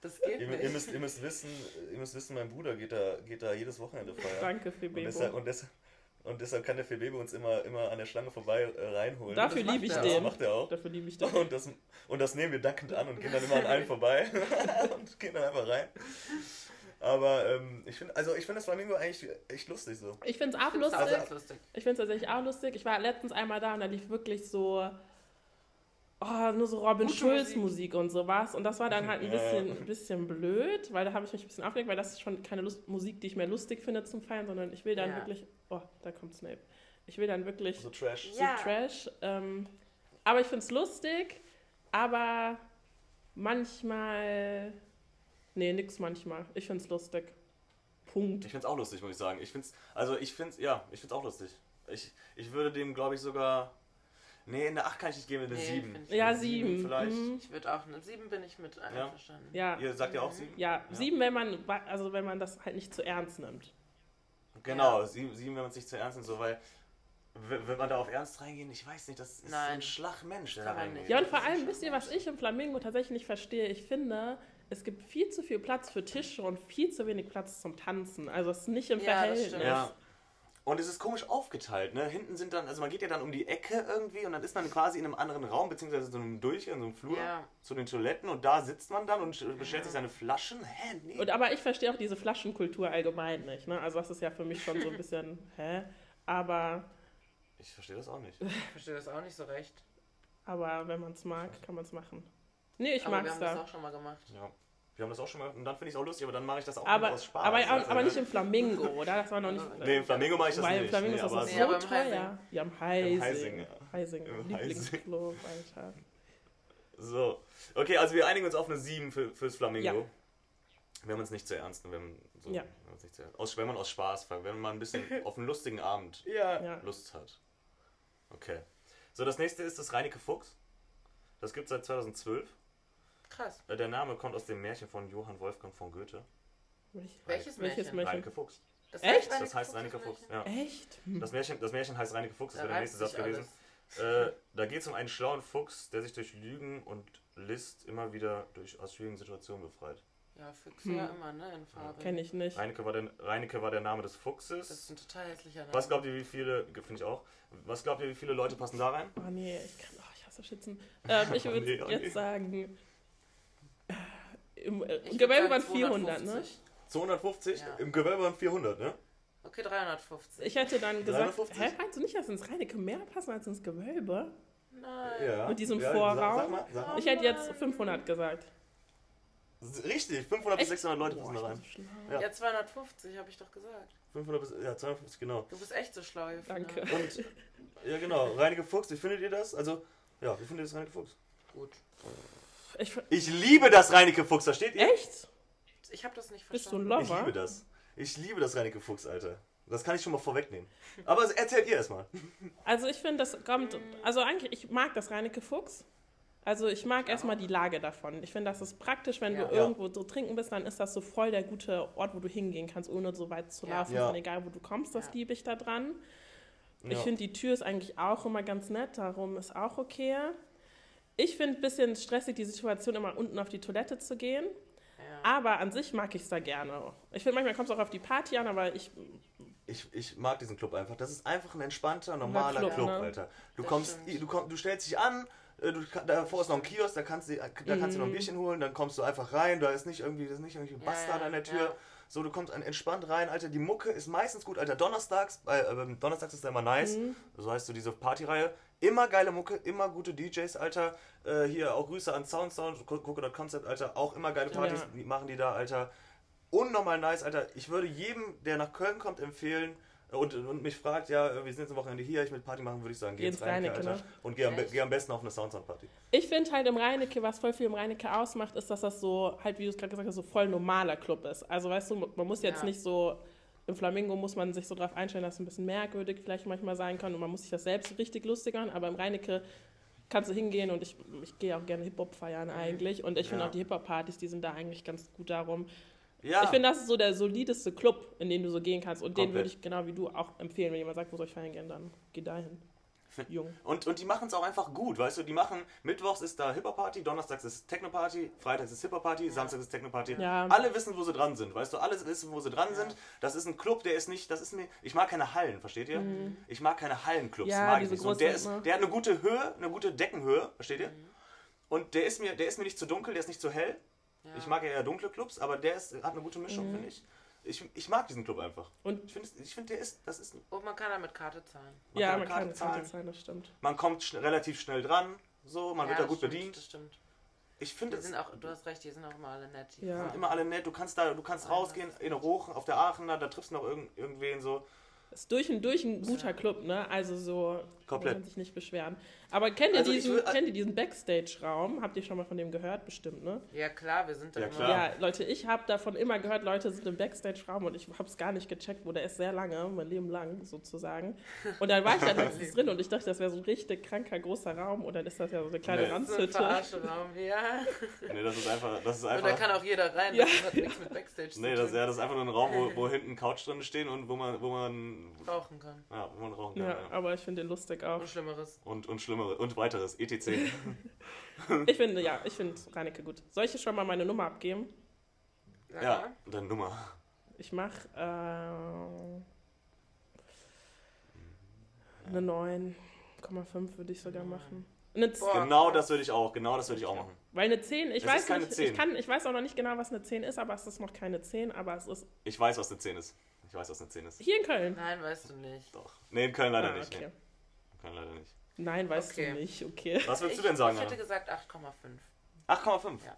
Das geht ihr, nicht. ihr, müsst, ihr, müsst wissen, ihr müsst wissen, mein Bruder geht da, geht da jedes Wochenende feiern. danke, Und Febebo. deshalb, und, deshalb, und deshalb kann der Febebe uns immer, immer an der Schlange vorbei äh, reinholen. Dafür liebe ich er das den. macht er auch. Dafür liebe ich den. Und das, und das nehmen wir dankend an und gehen dann immer an allen vorbei [laughs] und gehen dann einfach rein. Aber ähm, ich finde, also ich finde das Flamingo eigentlich echt lustig so. Ich finde es auch lustig. lustig. Ich finde es tatsächlich auch lustig. Ich war letztens einmal da und da lief wirklich so. Oh, nur so Robin Schulz Musik. Musik und sowas. Und das war dann [laughs] halt ein Ja. bisschen, ein bisschen blöd, weil da habe ich mich ein bisschen aufgeregt, weil das ist schon keine Lust Musik, die ich mehr lustig finde zum Feiern, sondern ich will dann Ja. wirklich. Oh, da kommt Snape. Ich will dann wirklich So Trash. so Ja. Trash. Ähm, aber ich finde es lustig, aber manchmal. Nee, nix manchmal. Ich finde es lustig. Punkt. Ich finde es auch lustig, muss ich sagen. Ich find's, also ich finde ja, ich finde es auch lustig. Ich, ich würde dem, glaube ich, sogar. Nee, in der 8 kann ich nicht geben, in der Nee, 7. find ich Ja, nicht. sieben sieben. vielleicht. Mhm. Ich würde auch eine 7 bin ich mit einverstanden. Ja. Ihr sagt ja auch 7? Ja, sieben, wenn man, also wenn man das halt nicht zu ernst nimmt. Genau, 7, wenn man es nicht zu ernst nimmt, so, weil. Wird man da auf Ernst reingehen? Ich weiß nicht, das ist so ein Nein. Schlagmensch, der da reingeht. nicht. Ja, und vor allem, wisst ihr, was ich im Flamingo tatsächlich nicht verstehe? Ich finde, es gibt viel zu viel Platz für Tische und viel zu wenig Platz zum Tanzen. Also es ist nicht im Ja, das Verhältnis. stimmt. Ja. Und es ist komisch aufgeteilt, ne? Hinten sind dann, also man geht ja dann um die Ecke irgendwie und dann ist man quasi in einem anderen Raum, beziehungsweise so einem Durchgang, so einem Flur Ja. zu den Toiletten und da sitzt man dann und bestellt sich seine Flaschen. Hä? Nee. Und, aber ich verstehe auch diese Flaschenkultur allgemein nicht. Ne? Also das ist ja für mich schon so ein bisschen, [laughs] hä? Aber, Ich verstehe das auch nicht. Ich verstehe das auch nicht so recht. aber wenn man es mag, kann man es machen. Nee, ich mag wir es haben das da. auch schon mal gemacht. Ja. Wir haben das auch schon mal und dann finde ich es auch lustig, aber dann mache ich das auch Aber, aus Spaß. aber, du, aber nicht ne? im Flamingo, oder? Das war noch nicht. [laughs] Nee, im Flamingo mache ich das Weil im nicht. Flamingo nee, ist das aber so Nee, aber im teuer. Heising. Ja, im Heising. Heising, ja. Heising, Im Lieblingsclub, Alter. So. Okay, also wir einigen uns auf eine 7 für, fürs Flamingo. Ja. Wenn man es nicht zu ernst nimmt. Wenn, so, Ja. wenn, man's nicht zu ernst, aus, wenn man aus Spaß fragt, wenn man mal ein bisschen [laughs] auf einen lustigen Abend Ja. Lust hat. Okay. So, das nächste ist das Reineke Fuchs. Das gibt es seit 2012. Krass. Äh, Der Name kommt aus dem Märchen von Johann Wolfgang von Goethe. Welch- Welches Welches Märchen? Märchen? Reineke Fuchs. Das Echt? Das heißt Reineke Fuchs. Ja. Echt? Das Märchen, das Märchen heißt Reineke Fuchs, das Da wäre der nächste Satz gewesen. Äh, da geht es um einen schlauen Fuchs, der sich durch Lügen und List immer wieder durch, aus schwierigen Situationen befreit. Ja, Füchse Hm. ja immer, ne, in Farbe. Kenn ich nicht. Reineke war, der, Reineke war der Name des Das ist Fuchses. ein total hässlicher Name. Was glaubt ihr, wie viele, finde ich auch, was glaubt ihr, wie viele Leute passen da rein? Oh nee, ich kann. Oh, ich hasse Schützen. Ähm, ich [laughs] würde nee, oh jetzt nee. sagen. Im, äh, Gewölbe waren 400, ne? 250. 250? Ja. Im Gewölbe waren 400, ne? Okay, 350. Ich hätte dann gesagt, 350? hä, meinst du nicht, dass ins Reinecke mehr passen als ins Gewölbe? Nein. Ja. Mit diesem ja, Vorraum? Sag, sag mal, sag mal. Ich hätte jetzt 500 gesagt. Richtig, 500 bis Echt? 600 Leute passen da rein. so. Ja. Ja, 250, habe ich doch gesagt. 500 bis, ja, 250, genau. Du bist echt so schlau, Jefina. Danke. Und, ja genau, Reineke Fuchs, wie findet ihr das? Also, ja, wie findet ihr das Reineke Fuchs? Gut. Ich, Ich liebe das Reineke Fuchs, versteht ihr? echt? Ich habe das nicht Bist du ein verstanden. Ich Lover? liebe das. Ich liebe das Reineke Fuchs, Alter. Das kann ich schon mal vorwegnehmen. Aber erzählt ihr erstmal. [laughs] Also ich finde, das kommt, also eigentlich, ich mag das Reinecke Fuchs. Also ich mag erstmal die Lage davon. Ich finde, das ist praktisch, wenn Ja. du irgendwo so trinken bist, dann ist das so voll der gute Ort, wo du hingehen kannst, ohne so weit zu Ja. laufen. Ja. Und egal, wo du kommst, das Ja. liebe ich da dran. Ich Ja. finde, die Tür ist eigentlich auch immer ganz nett, darum ist auch okay. Ich finde ein bisschen stressig, die Situation immer unten auf die Toilette zu gehen. Ja. Aber an sich mag ich es da gerne. Ich finde, manchmal kommt es auch auf die Party an, aber ich, Ich, ich mag diesen Club einfach. Das ist einfach ein entspannter, normaler Club, Club, ne? Alter. Du Das kommst, stimmt. du, komm, du stellst dich an, äh, du, davor ist noch ein Kiosk, da kannst du, da kannst du noch ein Mhm. Bierchen holen, dann kommst du einfach rein, da ist nicht irgendwie, da ist nicht irgendwie ein Bastard ja, an der Tür. ja. So, du kommst an- entspannt rein, Alter. Die Mucke ist meistens gut, Alter. Donnerstags, äh, äh, Donnerstags ist da immer nice. Mhm. So heißt so diese Partyreihe. Immer geile Mucke, immer gute DJs, Alter. Äh, hier auch Grüße an Soundsound, Gu- gucke das Concept, Alter. Auch immer geile Partys Ja. machen die da, Alter. Unnormal nice, Alter. Ich würde jedem, der nach Köln kommt, empfehlen und, und mich fragt, ja, äh, wir sind jetzt am Wochenende hier, ich will Party machen, würde ich sagen, geh Geh ins Rheinecke, Alter. ne? Und geh am, geh am besten auf eine Soundsound-Party. Ich finde halt im Reinecke, was voll viel im Reinecke ausmacht, ist, dass das so, halt wie du es gerade gesagt hast, so voll normaler Club ist. Also weißt du, man muss jetzt Ja. nicht so, im Flamingo muss man sich so drauf einstellen, dass es ein bisschen merkwürdig vielleicht manchmal sein kann und man muss sich das selbst richtig lustig machen, aber im Reinecke kannst du hingehen und ich, ich gehe auch gerne Hip-Hop feiern eigentlich und ich finde Ja. auch die Hip-Hop-Partys, die sind da eigentlich ganz gut darum. Ja, Ich finde, das ist so der solideste Club, in den du so gehen kannst und den Komplett. würde ich genau wie du auch empfehlen, wenn jemand sagt, wo soll ich feiern gehen, dann geh dahin. Find- Jung. Und, und die machen es auch einfach gut, weißt du? Die machen, Mittwochs ist da Hip-Hop-Party, Donnerstags ist Techno-Party, Freitags ist Hip-Hop-Party, Samstags ist Techno-Party. Ja. Alle wissen, wo sie dran sind, weißt du? Alle wissen, wo sie dran sind. Das ist ein Club, der ist nicht, das ist mir, ich mag keine Hallen, versteht ihr? Ich mag keine Hallenclubs, Mhm. Ja, mag ich nicht. Und der, ist, ne? der hat eine gute Höhe, eine gute Deckenhöhe, versteht ihr? Mhm. Und der ist mir, der ist mir nicht zu dunkel, der ist nicht zu hell. Ja. Ich mag ja eher dunkle Clubs, aber der ist, hat eine gute Mischung, Mhm. finde ich. ich. Ich mag diesen Club einfach. Und Ich finde, ich find, der ist, das ist, Und man kann damit Karte zahlen. Man ja, kann man Karte kann zahlen. Karte zahlen, das stimmt. man kommt schn relativ schnell dran, so, man ja, wird da gut stimmt, bedient. Das stimmt. Ich finde Die es sind auch, du hast recht, die sind auch immer alle nett. die Ja. Sind immer alle nett. Du kannst da, du kannst Ja, rausgehen in Rochen, auf der Aachener, da triffst du noch irgend, irgendwen so. Ist durch und durch ein guter Club, ne? Also so Komplett. kann man sich nicht beschweren. Aber kennt ihr Also diesen, will- kennt ihr diesen Backstage-Raum? Habt ihr schon mal von dem gehört? Bestimmt, ne? Ja, klar, wir sind da Ja, immer. klar. Ja, Leute, ich habe davon immer gehört, Leute sind im Backstage-Raum und ich habe es gar nicht gecheckt, wo der ist sehr lange, mein Leben lang sozusagen. Und dann war ich dann [laughs] letztens drin und ich dachte, das wäre so ein richtig kranker großer Raum und dann ist das ja so eine kleine Nee. Das ist ein Ranzhütte. Verarscheraum, ja. Nee, das ist einfach, das ist Und da einfach. kann auch jeder rein. Ja. Das hat nichts mit Backstage Nee, zu das, tun. ja, das ist einfach nur ein Raum, wo, wo hinten Couch drin stehen und wo man, wo man, Rauchen kann. ja, wo man rauchen kann. Ja, Ja. aber ich finde den lustig auch. Und Schlimmeres. Und, und schlimmere, und weiteres, etc. [laughs] Ich finde, ja, ich finde Reinecke gut. Soll ich schon mal meine Nummer abgeben? ja, deine Nummer. Ich mache äh, eine 9,5 würde ich sogar machen. Boah. Genau das würde ich auch, genau das würde ich auch machen. weil eine 10, ich Es weiß nicht, 10. Ich, kann, ich weiß auch noch nicht genau, was eine 10 ist, aber es ist noch keine 10, aber es ist Ich weiß, was eine 10 ist. Ich weiß, was eine 10 ist. hier in Köln. Nein, weißt du nicht. Doch. Nee, in Köln leider Ah, nicht. okay. Nee. In Köln leider nicht. Nein, weißt Okay. du nicht, okay. Was würdest du denn sagen, Ich hätte Anna? gesagt 8,5. 8,5. Ja.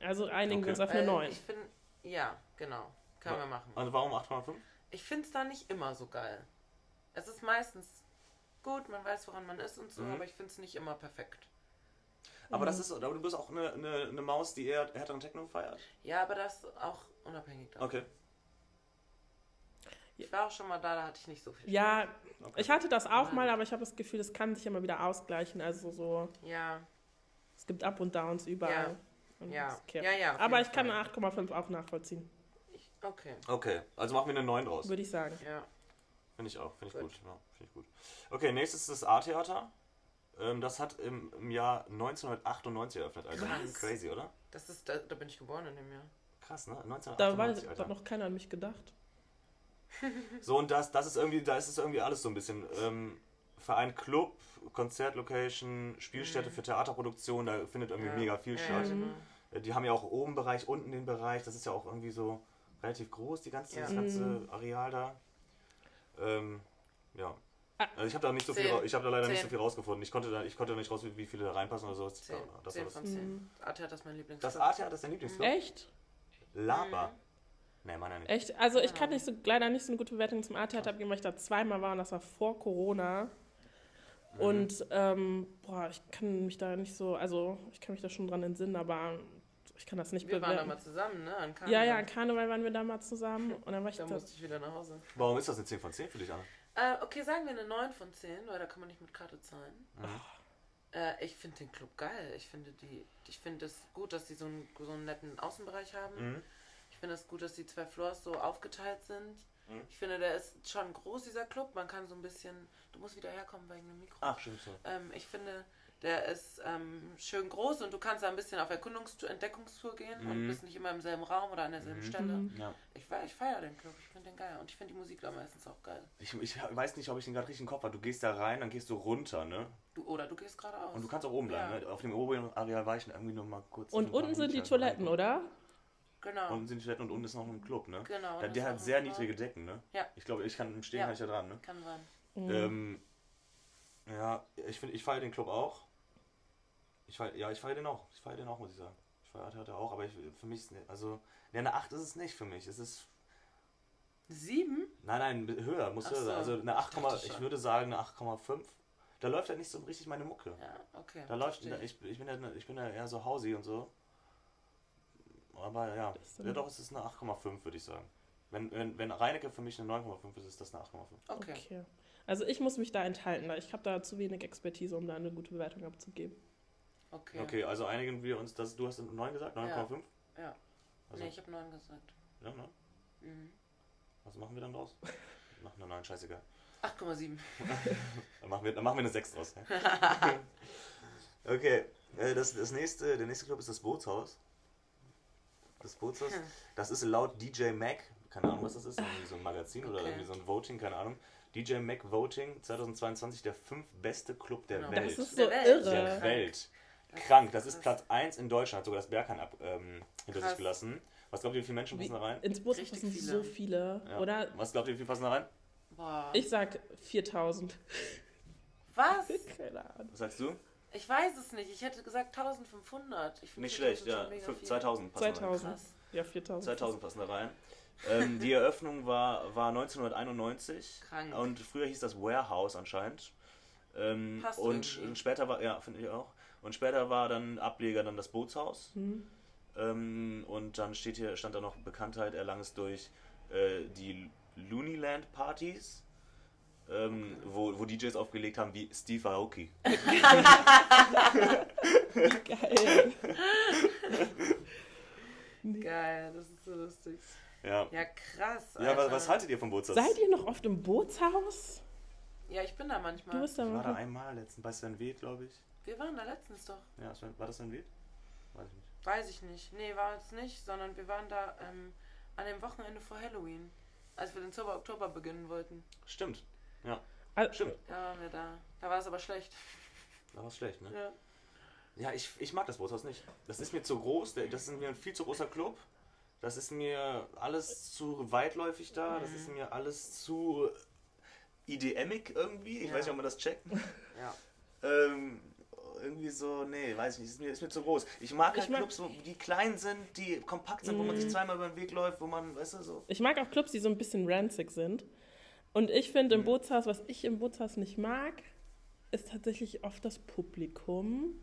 Also einigen wir Okay. uns auf eine Weil 9. Ich finde, ja, genau. Können wir machen. Und warum 8,5? Ich finde es da nicht immer so geil. Es ist meistens gut, man weiß, woran man ist und so, Mhm. aber ich finde es nicht immer perfekt. Aber das ist, aber du bist auch eine, eine, eine Maus, die eher härteren Techno feiert. Ja, aber das ist auch unabhängig davon. Okay. Ich war auch schon mal da, da hatte ich nicht so viel. Ja, okay. ich hatte das auch mal, aber ich habe das Gefühl, es kann sich immer wieder ausgleichen. Also so, Ja, es gibt Up und Downs überall. Ja, ja, ja. auf Aber ich kann Fall. eine 8,5 auch nachvollziehen, Ich, okay, Okay, also machen wir eine 9 draus. würde ich sagen. ja. Finde ich auch, finde ich gut. Gut. Ja, finde ich gut. Okay, nächstes ist das A-Theater. Ähm, das hat im, im Jahr 1998 eröffnet. Also Krass. crazy, oder? Das ist, da, da bin ich geboren in dem Jahr. Krass, ne? Da 1998, war da Alter. hat noch keiner an mich gedacht. So, und das, das ist irgendwie, da ist es irgendwie alles so ein bisschen. Ähm, Verein Club, Konzertlocation, Spielstätte für Theaterproduktion, da findet irgendwie Ja. mega viel statt. Genau. Äh, Die haben ja auch oben Bereich, unten den Bereich. Das ist ja auch irgendwie so relativ groß, die ganze, Ja. das ganze Mhm. Areal da. Ähm, ja. Ah. Also ich habe da nicht so viel, Zehn. ra- ich habe da leider nicht so Zehn. viel rausgefunden. Ich konnte da, ich konnte da nicht raus, wie, wie viele da reinpassen oder so. Das, 10, das, 10 war von das, 10. Mhm. Arte hat das mein Lieblings. das A-Theater ist dein Lieblingsclub? Echt? Laber. Mhm. Nee, meiner nicht. Echt? Also ich Ja. kann nicht so, leider nicht so eine gute Bewertung zum A-Theater abgeben, weil ich da zweimal war und das war vor Corona. Mhm. Und ähm, boah, ich kann mich da nicht so, also ich kann mich da schon dran entsinnen, aber ich kann das nicht Wir waren da bewerten. mal zusammen, ne? An Ja, Karneval. ja, an Karneval waren wir da mal zusammen und dann war ich Da da. musste ich wieder nach Hause. Warum ist das eine 10 von 10 für dich, Anna? Äh, okay, sagen wir eine 9 von 10, weil da kann man nicht mit Karte zahlen. Mhm. Äh, ich finde den Club geil. Ich finde die, ich finde es gut, dass sie so einen, so einen netten Außenbereich haben. Mhm. Ich finde es gut, dass die zwei Floors so aufgeteilt sind. Mhm. Ich finde, der ist schon groß, dieser Club. Man kann so ein bisschen. Du musst wieder herkommen wegen dem Mikro. Ach, stimmt so. Ähm, ich finde, der ist ähm, schön groß und du kannst da ein bisschen auf Erkundungstour, Entdeckungstour gehen und Mhm. bist nicht immer im selben Raum oder an derselben Mhm. Stelle. Mhm. Ja. Ich, ich feiere den Club, ich finde den geil und ich finde die Musik da meistens auch geil. Ich, ich weiß nicht, ob ich den gerade richtig im Kopf habe. Du gehst da rein, dann gehst du runter, ne? Du, oder du gehst geradeaus. Und du kannst auch oben bleiben, Ja. ne? Auf dem oberen Areal war ich irgendwie nur mal kurz. Und unten sind die Toiletten, rein. oder? Genau. Unten sind die Toiletten und unten ist noch ein Club, ne? genau. Der, und der hat sehr niedrige Decken, ne? Ja. Ich glaube, ich kann im Stehen Ja. kann ich da dran, ne? Kann sein. Mhm. Ähm, ja, ich finde, ich feiere den Club auch. Ich feier, ja, ich feiere den auch. Ich feiere den auch, muss ich sagen. Ich feiere den auch, aber ich, für mich ist ne, also ne, eine 8 ist es nicht für mich. Es ist Sieben? nein, nein, höher, muss Ach höher so. sein. Also eine 8, Ich ich würde sagen eine 8,5. Da läuft halt nicht so richtig meine Mucke. Ja, okay. Da läuft, verstehe ich, ich, bin ja, ich bin ja eher so Hausi und so. Aber ja, ja doch, es ist eine 8,5, würde ich sagen. Wenn, wenn, wenn Reinecke für mich eine 9,5 ist, ist das eine 8,5. Okay. Okay. Also ich muss mich da enthalten, weil ich habe da zu wenig Expertise, um da eine gute Bewertung abzugeben. Okay. Okay, also einigen wir uns, dass du hast 9 gesagt, 9,5? Ja. Also, nee, ich habe neun gesagt. ja, ne? Mhm. Was machen wir dann draus? [laughs] Machen eine 9, scheißegal. 8,7. [laughs] Dann machen wir, dann machen wir eine 6 draus. Ja? [laughs] okay, äh, das, das nächste, der nächste Club ist das Bootshaus. Das Bootshaus, Hm. das ist laut DJ Mac, keine Ahnung, was das ist, irgendwie so ein Magazin oder Okay. irgendwie so ein Voting, keine Ahnung. DJ Mac Voting 2022 der fünf beste Club der Genau. Welt. Das ist Der so Welt. irre. der Welt. Krank. Das ist Platz 1 in Deutschland, hat sogar das Berghain ab, ähm, hinter Krass. sich gelassen. Was glaubt ihr, wie viele Menschen Wie, passen da rein? ins Richtig sind viele. so viele, Ja. oder? Was glaubt ihr, wie viele passen da rein? Boah. Ich sag 4000. Was? [laughs] Keine Ahnung. Was sagst du? Ich weiß es nicht. Ich hätte gesagt 1500. Ich finde Nicht 4000 schlecht, ja. schon mega Fünf- viel. 2000 passen da rein. 2000. Krass. Ja, 4000. 2000 passen da rein. ähm, die Eröffnung war, war 1991 Krank. und früher hieß das Warehouse anscheinend. Ähm, Passt und, irgendwie. und später war, ja, finde ich auch. Und später war dann Ableger dann das Bootshaus. Hm. Ähm, und dann steht hier, stand da noch Bekanntheit erlang es durch äh, die Looneyland Partys, ähm, wo, wo DJs aufgelegt haben wie Steve Aoki. [laughs] Geil. Geil, das ist so lustig. Ja. Ja, krass. Ja, was, Alter. was haltet ihr vom Bootshaus? Seid ihr noch oft im Bootshaus? Ja, ich bin da Du manchmal. bist da ich war da mal. einmal letztens bei Sven Wied, glaube ich. Wir waren da letztens doch. Ja, war das Sven Wied? Weiß ich nicht. Weiß ich nicht. Nee, war es nicht, sondern wir waren da ähm, an dem Wochenende vor Halloween. Als wir den Zauber Oktober beginnen wollten. Stimmt. Also, Stimmt. Da waren wir da. Da war es aber schlecht. Da war es schlecht, ne? Ja. Ja, ich, ich mag das Bootshaus nicht. Das ist mir zu groß, das ist mir ein viel zu großer Club. Das ist mir alles zu weitläufig da, das ist mir alles zu IDMig irgendwie. Ich Ja. weiß nicht, ob man das checkt. Ja. [laughs] Ähm, irgendwie so, nee, weiß ich nicht, ist mir, ist mir zu groß. Ich mag halt Ich mag- Clubs, wo, die klein sind, die kompakt sind, wo man sich zweimal über den Weg läuft, wo man, weißt du, so. ich mag auch Clubs, die so ein bisschen ranzig sind. Und ich finde im Mhm. Bootshaus, was ich im Bootshaus nicht mag, ist tatsächlich oft das Publikum.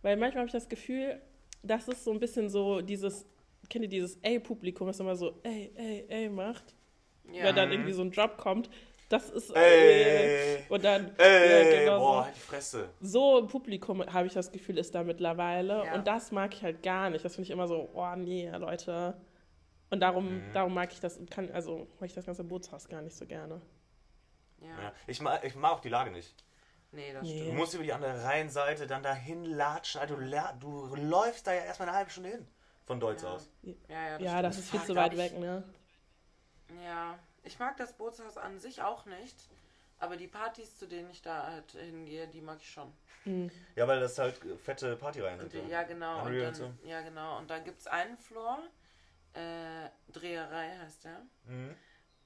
Weil manchmal habe ich das Gefühl, das ist so ein bisschen so dieses, kennt ihr dieses Ey-Publikum, das immer so Ey, Ey, Ey macht? Ja. Wenn dann irgendwie so ein Drop kommt. Das ist. Ey, und dann. ey, ja, genau boah, so. halt die Fresse. so ein Publikum, habe ich das Gefühl, ist da mittlerweile. Ja. Und das mag ich halt gar nicht. Das finde ich immer so, oh nee, Leute. Und darum, Mhm. darum mag ich das, kann, also mag ich das ganze Bootshaus gar nicht so gerne. Ja. Ja. Ich, mag, ich mag auch die Lage nicht. Nee, das Nee. Du stimmt. musst über die andere Rheinseite dann dahin latschen. Also, du, du läufst da ja erstmal eine halbe Stunde hin. Von Deutsch Ja. aus. Ja, ja, das ja, das ist viel zu da weit weg, ne? Ja, ich mag das Bootshaus an sich auch nicht. Aber die Partys, zu denen ich da halt hingehe, die mag ich schon. Hm. Ja, weil das halt fette Partyreihen sind. ja, genau. Und dann, und ja, genau. Und dann gibt es einen Floor, äh, Dreherei heißt der. Mhm.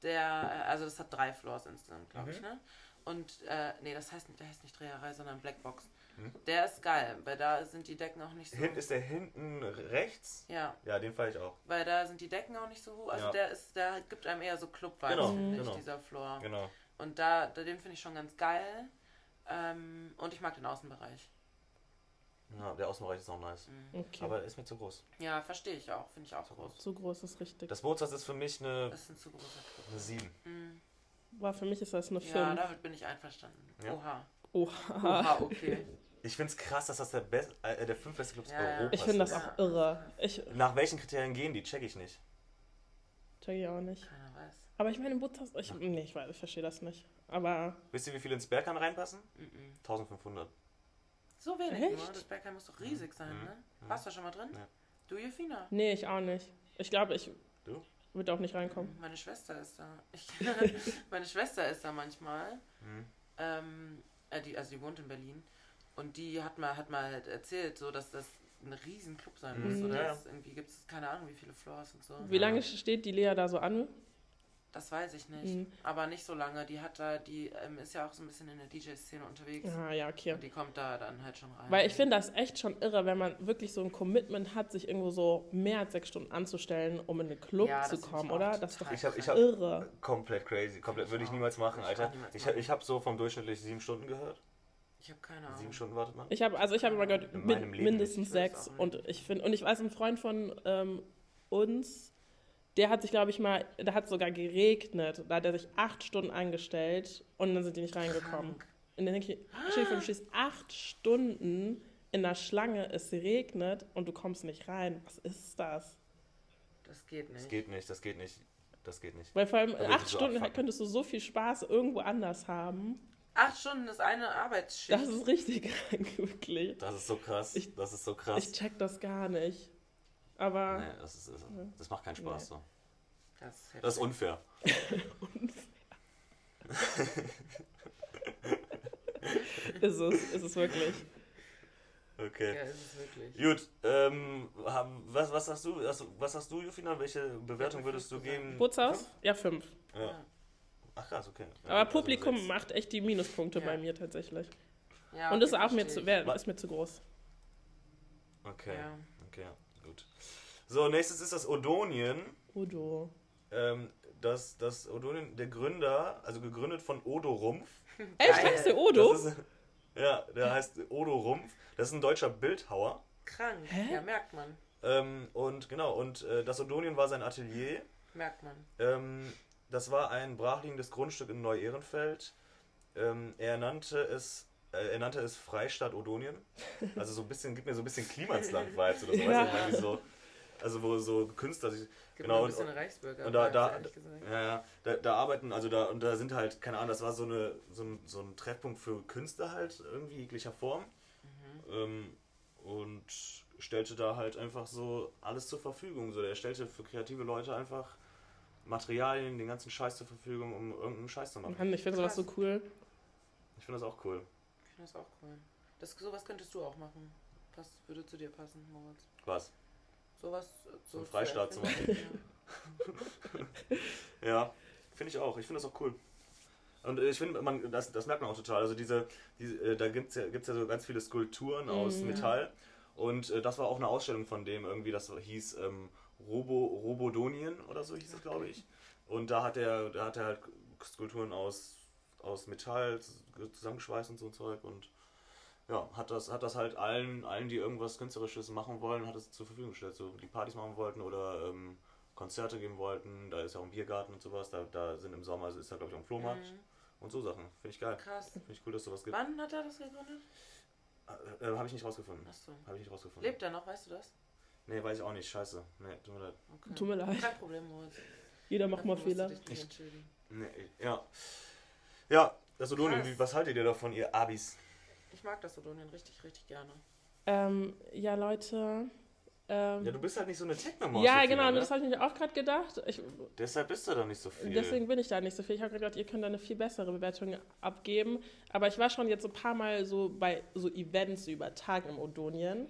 Der, äh, also das hat drei Floors insgesamt, glaube ich, Mhm. ne? Und, äh, nee, das heißt, der heißt nicht Dreherei, sondern Blackbox. Mhm. Der ist geil, weil da sind die Decken auch nicht so. Hin, ist der hinten rechts? ja, Ja, den fahre ich auch. weil da sind die Decken auch nicht so hoch. Also Ja. der ist, der gibt einem eher so Club-Vibes, Genau, finde ich, genau. dieser Floor. Genau. Und da, da den finde ich schon ganz geil. Ähm, und ich mag den Außenbereich. Ja, der Außenbereich ist auch nice. Mhm. Okay. Aber ist mir zu groß. Ja, verstehe ich auch. Finde ich auch groß. zu groß ist richtig. Das Bootshaus ist für mich eine, Das ist ein zu großer Club. eine 7. Mhm. War für mich ist das eine 5. Ja, damit bin ich einverstanden. Ja. Oha. Oha. Oha, okay. Ich finde es krass, dass das der, best, äh, der fünf beste Clubs Ja. Europas Ich finde das ist. auch irre. Ich Nach welchen Kriterien gehen die? Check ich nicht. check ich auch nicht. Keiner weiß. Aber ich meine, im Bootshaus, ich, nee, ich weiß, ich verstehe das nicht. Aber Wisst ihr, wie viele ins Berghain reinpassen? Mhm. 1500. So wenig Echt? nur. Das Bergheim muss doch riesig sein, Mhm. ne? Warst du schon mal drin? Ja. Du, Jefina? nee, ich auch nicht. Ich glaube, ich Du? würde auch nicht reinkommen. Meine Schwester ist da. Ich, [laughs] [laughs] meine Schwester ist da manchmal. Mhm. Ähm, äh, die, also die wohnt in Berlin. Und die hat mal, hat mal halt erzählt, so dass das ein riesen Club sein muss. Mhm. Oder Ja. dass irgendwie gibt es keine Ahnung, wie viele Floors und so. Wie lange steht die Lea da so an? Das weiß ich nicht. Mhm. Aber nicht so lange. Die hat da, die ähm, ist ja auch so ein bisschen in der DJ-Szene unterwegs. Ah, ja, okay. Und die kommt da dann halt schon rein. Weil ich finde das echt schon irre, wenn man wirklich so ein Commitment hat, sich irgendwo so mehr als sechs Stunden anzustellen, um in einen Club Ja, zu ich kommen, oder? Das ist doch Ich hab- ich hab- irre. Komplett crazy. Komplett würde ich niemals machen, ich Alter. niemals Ich, machen. ich habe so vom durchschnittlich sieben Stunden gehört. Ich habe keine Ahnung. Sieben Stunden wartet man. Ich habe also ich habe immer gehört, mindestens. Ich sechs und ich finde und ich weiß ein Freund von ähm, uns, der hat sich glaube ich mal, da hat sogar geregnet, da hat er sich acht Stunden angestellt und dann sind die nicht reingekommen. Krank. Und dann denke ich, vor, du stehst acht Stunden in der Schlange, es regnet und du kommst nicht rein. Was ist das? Das geht nicht. Das geht nicht, das geht nicht. Das geht nicht. Weil vor allem Da acht so Stunden abfucken. könntest du so viel Spaß irgendwo anders haben. Acht Stunden ist eine Arbeitsschicht. Das ist richtig [laughs] krank, wirklich. Das ist so krass. Ich- das ist so krass. Ich check das gar nicht. Aber nee, das, ist, das macht keinen Spaß Nee. so. das ist. Das ist [laughs] unfair. ist es, ist es wirklich. Okay. Ja, ist es wirklich. Gut, ähm, haben- was, was hast du, was, was hast du, Jufina? Welche Bewertung würdest du geben? Bootshaus? Ja, fünf. Ja. Ach krass, okay. Ja, Aber also Publikum sechs. macht echt die Minuspunkte Ja. bei mir tatsächlich. Ja, Und ist okay, auch mir zu, wär, ist mir zu groß. Okay, okay. So, nächstes ist das Odonien. Udo. Ähm, das, das Odonien, der Gründer, also gegründet von Odo Rumpf. [laughs] Echt, heißt der Odo? Ist, ja, der heißt Odo Rumpf. Das ist ein deutscher Bildhauer. Krank. Hä? Ja, merkt man. Ähm, und genau, und äh, das Odonien war sein Atelier. Merkt man. Ähm, das war ein brachliegendes Grundstück in Neu-Ehrenfeld. Ähm, er nannte es äh, er nannte es Freistaat Odonien. [laughs] Also so ein bisschen, gibt mir so ein bisschen Klimansland-Vibes oder so. Ja. Weißt du, so, also wo so Künstler sich. Gibt Genau, ein und- bisschen Reichsbürger. und da- da-. Ja, ja, da, da arbeiten, also da, und da sind halt, keine Ahnung, das war so, eine, so, ein, so ein Treffpunkt für Künstler halt, irgendwie jeglicher Form. Mhm. Ähm, und stellte da halt einfach so alles zur Verfügung. So, der stellte für kreative Leute einfach Materialien, den ganzen Scheiß zur Verfügung, um irgendeinen Scheiß zu machen. Ich finde sowas so cool. Ich finde das auch cool. Ich finde das auch cool. Das, sowas könntest du auch machen. Was würde zu dir passen, Moritz? Was? Sowas. So einen Freistaat zu erfinden, [laughs] Ja, finde ich auch. Ich finde das auch cool. Und ich finde, man, das, das merkt man auch total. Also diese, diese äh, da gibt es ja, gibt's ja so ganz viele Skulpturen aus Mhm. Metall. Und äh, das war auch eine Ausstellung von dem irgendwie, das hieß ähm, Robo, Robodonien oder so hieß es, glaube ich. Und da hat er, da hat er halt Skulpturen aus, aus Metall zusammengeschweißt und so ein Zeug und ja, hat das, hat das halt allen, allen, die irgendwas Künstlerisches machen wollen, hat es zur Verfügung gestellt. So die Partys machen wollten oder ähm, Konzerte geben wollten, da ist ja auch ein Biergarten und sowas, da, da sind im Sommer, also ist da glaube ich auch ein. Flohmarkt Mhm. und so Sachen. Finde ich geil. Krass. Finde ich cool, dass sowas gibt. Wann hat er das gegründet? Äh, äh, Habe ich nicht rausgefunden. Achso. Habe ich nicht rausgefunden. Lebt er noch, weißt du das? Nee, weiß ich auch nicht. Scheiße. Nee, tut mir leid. Okay. Tut mir leid. Kein Problem, Moritz. Jeder macht mal Fehler. dich nicht Ich- entschuldigen. Nee, ja. Ja, das wie- was haltet ihr davon, ihr Abis? Ich mag das Odonien richtig, richtig gerne. Ähm, ja, Leute. Ähm, Ja, du bist halt nicht so eine Technomaus. ja, Sophia, genau, ne? das habe ich mir auch gerade gedacht. Ich, Deshalb bist du da nicht so viel. deswegen bin ich da nicht so viel. Ich habe gerade gedacht, ihr könnt da eine viel bessere Bewertung abgeben. Aber ich war schon jetzt so ein paar Mal so bei so Events über Tagen im Odonien.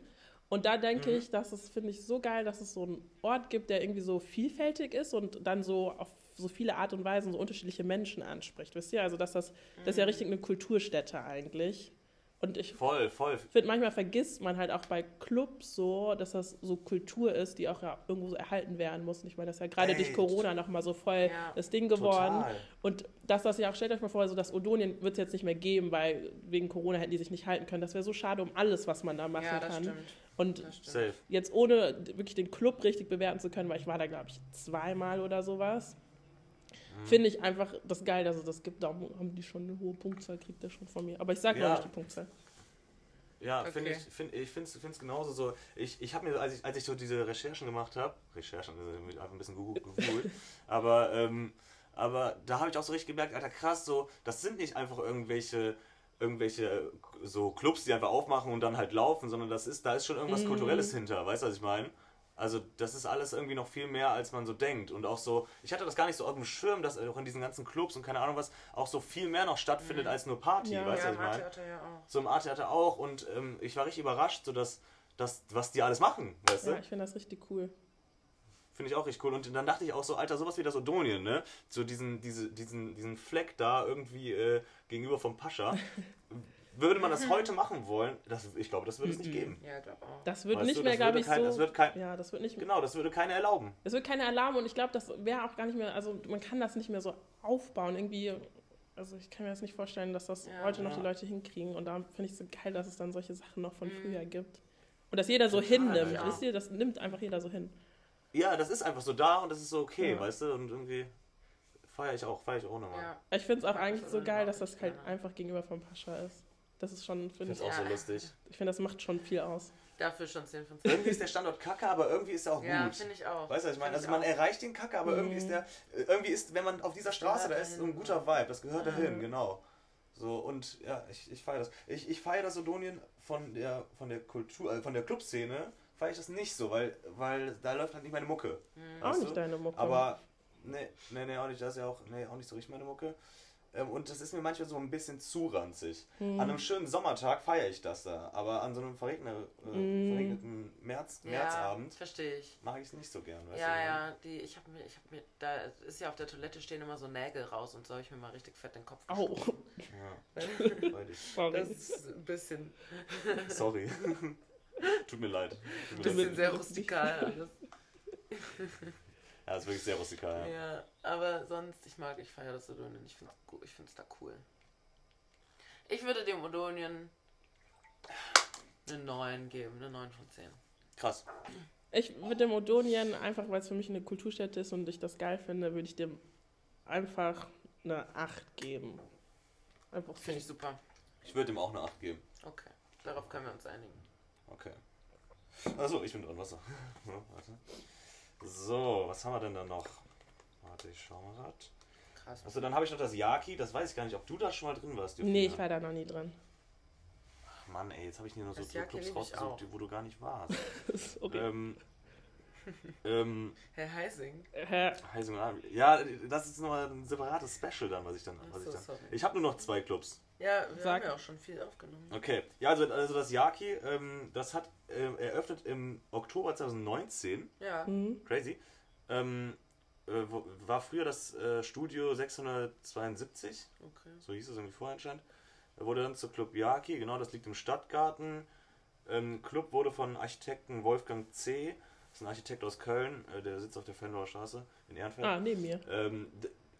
Und da denke Mhm. ich, dass es, finde ich, so geil, dass es so einen Ort gibt, der irgendwie so vielfältig ist und dann so auf so viele Art und Weisen so unterschiedliche Menschen anspricht. Wisst ihr? Also, dass das, das ist ja richtig eine Kulturstätte eigentlich. Und ich Voll, voll. finde, manchmal vergisst man halt auch bei Clubs so, dass das so Kultur ist, die auch ja irgendwo so erhalten werden muss. Und ich meine, das ist ja gerade durch Corona nochmal so voll Ja. das Ding geworden. Total. Und dass das ja auch, stellt euch mal vor, so das Odonien wird es jetzt nicht mehr geben, weil wegen Corona hätten die sich nicht halten können. Das wäre so schade um alles, was man da machen Ja, das kann. stimmt. Und Das stimmt. Safe. jetzt ohne wirklich den Club richtig bewerten zu können, weil ich war da, glaube ich, zweimal oder sowas. Mhm. Finde ich einfach das geil, dass es das gibt. Da haben die schon eine hohe Punktzahl, kriegt der schon von mir. Aber ich sage Ja. noch nicht die Punktzahl. Ja, Okay. finde ich, find, ich finde es genauso so. Ich, ich habe mir, als ich, als ich so diese Recherchen gemacht habe, Recherchen, äh, einfach ein bisschen gegoogelt, [laughs] gegoogelt, aber, ähm, aber da habe ich auch so richtig gemerkt, Alter, krass, so, das sind nicht einfach irgendwelche, irgendwelche so Clubs, die einfach aufmachen und dann halt laufen, sondern das ist, da ist schon irgendwas Mhm. Kulturelles hinter, weißt du, was ich meine? Also das ist alles irgendwie noch viel mehr, als man so denkt. Und auch so, ich hatte das gar nicht so auf dem Schirm, dass auch in diesen ganzen Clubs und keine Ahnung was, auch so viel mehr noch stattfindet Mhm. als nur Party, Ja. weißt du, Ja, was ich meine? Theater ja auch. so im Art-Theater auch und ähm, ich war richtig überrascht, so dass, dass was die alles machen, weißt Ja, du? ich finde das richtig cool. Finde ich auch richtig cool. Und dann dachte ich auch so, Alter, sowas wie das Odonien, ne? So diesen, diese, diesen, diesen Fleck da irgendwie äh, gegenüber vom Pascha. [laughs] würde man das heute machen wollen, das, ich glaube, das würde es nicht Mhm. geben. Ja, glaube auch. Das wird Weißt nicht du, mehr, glaube würde ich, kein, so. Das wird kein, ja, das wird nicht genau, das würde keiner erlauben. Es wird keine Alarm und ich glaube, das wäre auch gar nicht mehr, also man kann das nicht mehr so aufbauen. Irgendwie, also ich kann mir das nicht vorstellen, dass das Ja. heute noch Ja. die Leute hinkriegen. Und da finde ich es so geil, dass es dann solche Sachen noch von Mhm. früher gibt. Und dass jeder so Total, hinnimmt. ja. Wisst ihr, das nimmt einfach jeder so hin. Ja, das ist einfach so da und das ist so okay, Ja. weißt du? Und irgendwie feiere ich auch, feiere ich auch nochmal. Ja. Ich finde es auch eigentlich so geil, dass das halt einfach gegenüber vom Pascha ist. Das ist schon, Ich finde finde ich, es auch so Ja. lustig. ich finde, das macht schon viel aus. Dafür schon 10 von 10. Irgendwie ist der Standort kacke, aber irgendwie ist er auch Ja, gut. finde ich auch. Weißt du, was ich meine? Also man auch. erreicht den Kacke, aber irgendwie Mhm. ist der, äh, irgendwie ist, wenn man auf dieser Straße, da ist so ein dahin. guter Vibe, das gehört dahin, Mhm. genau. So, und ja, ich, ich feiere das. Ich, ich feiere das Odonien von der, von der Kultur, äh, von der Clubszene, feiere ich das nicht so, weil, weil da läuft halt nicht meine Mucke. Mhm. Auch nicht du? deine Mucke. Aber, nee, nee, nee, auch nicht, das ist ja auch, nee, auch nicht so richtig meine Mucke. Ähm, und das ist mir manchmal so ein bisschen zu ranzig. Hm. An einem schönen Sommertag feiere ich das da, aber an so einem verregner, äh, Hm. verregneten März, Ja, Märzabend verstehe ich. mag ich es nicht so gern. Weißt Ja, du? ja, die, ich habe mir, ich habe mir, da ist ja auf der Toilette stehen immer so Nägel raus und so habe ich mir mal richtig fett den Kopf Au. ja. [laughs] Sorry. Das ist ein bisschen, [laughs] Sorry. [laughs] Tut mir leid. Tut mir bisschen leid. sehr rustikal alles. Ja, ist wirklich sehr rustikal. Ja. Ja, aber sonst, ich mag, ich feiere das Odonien. Ich finde es ich find's da cool. Ich würde dem Odonien eine 9 geben, eine 9 von 10. Krass. Ich würde dem Odonien, einfach weil es für mich eine Kulturstätte ist und ich das geil finde, würde ich dem einfach eine 8 geben. Einfach so. Finde ich super. Ich würde ihm auch eine 8 geben. Okay, darauf können wir uns einigen. Okay. Achso, ich bin dran. Wasser. [laughs] Warte. So, was haben wir denn da noch? Warte, ich schau mal grad. Krass. Also dann habe ich noch das Yaki. Das weiß ich gar nicht, ob du da schon mal drin warst. Nee, ich war da noch nie drin. Ach Mann, ey, jetzt habe ich hier nur so Yaki Clubs rausgesucht, die- wo du gar nicht warst. [laughs] Sorry. ähm, ähm, Herr Heising. Hä? Heising und Army. Ja, das ist nochmal ein separates Special dann, was ich dann. Was so, ich dann. sorry. Ich habe nur noch zwei Clubs. Ja, wir Sag. haben ja auch schon viel aufgenommen. Okay, ja, also, also das Yaki, ähm, das hat ähm, eröffnet im Oktober 2019. Ja. Hm? Crazy. Ähm, äh, wo, war früher das äh, Studio 672, Okay. so hieß es irgendwie vorher anscheinend. Wurde dann zu Club Yaki, genau, das liegt im Stadtgarten. Ähm, Club wurde von Architekten Wolfgang C., das ist ein Architekt aus Köln, äh, der sitzt auf der Fendauer Straße in Ehrenfeld. Ah, neben mir. Ähm,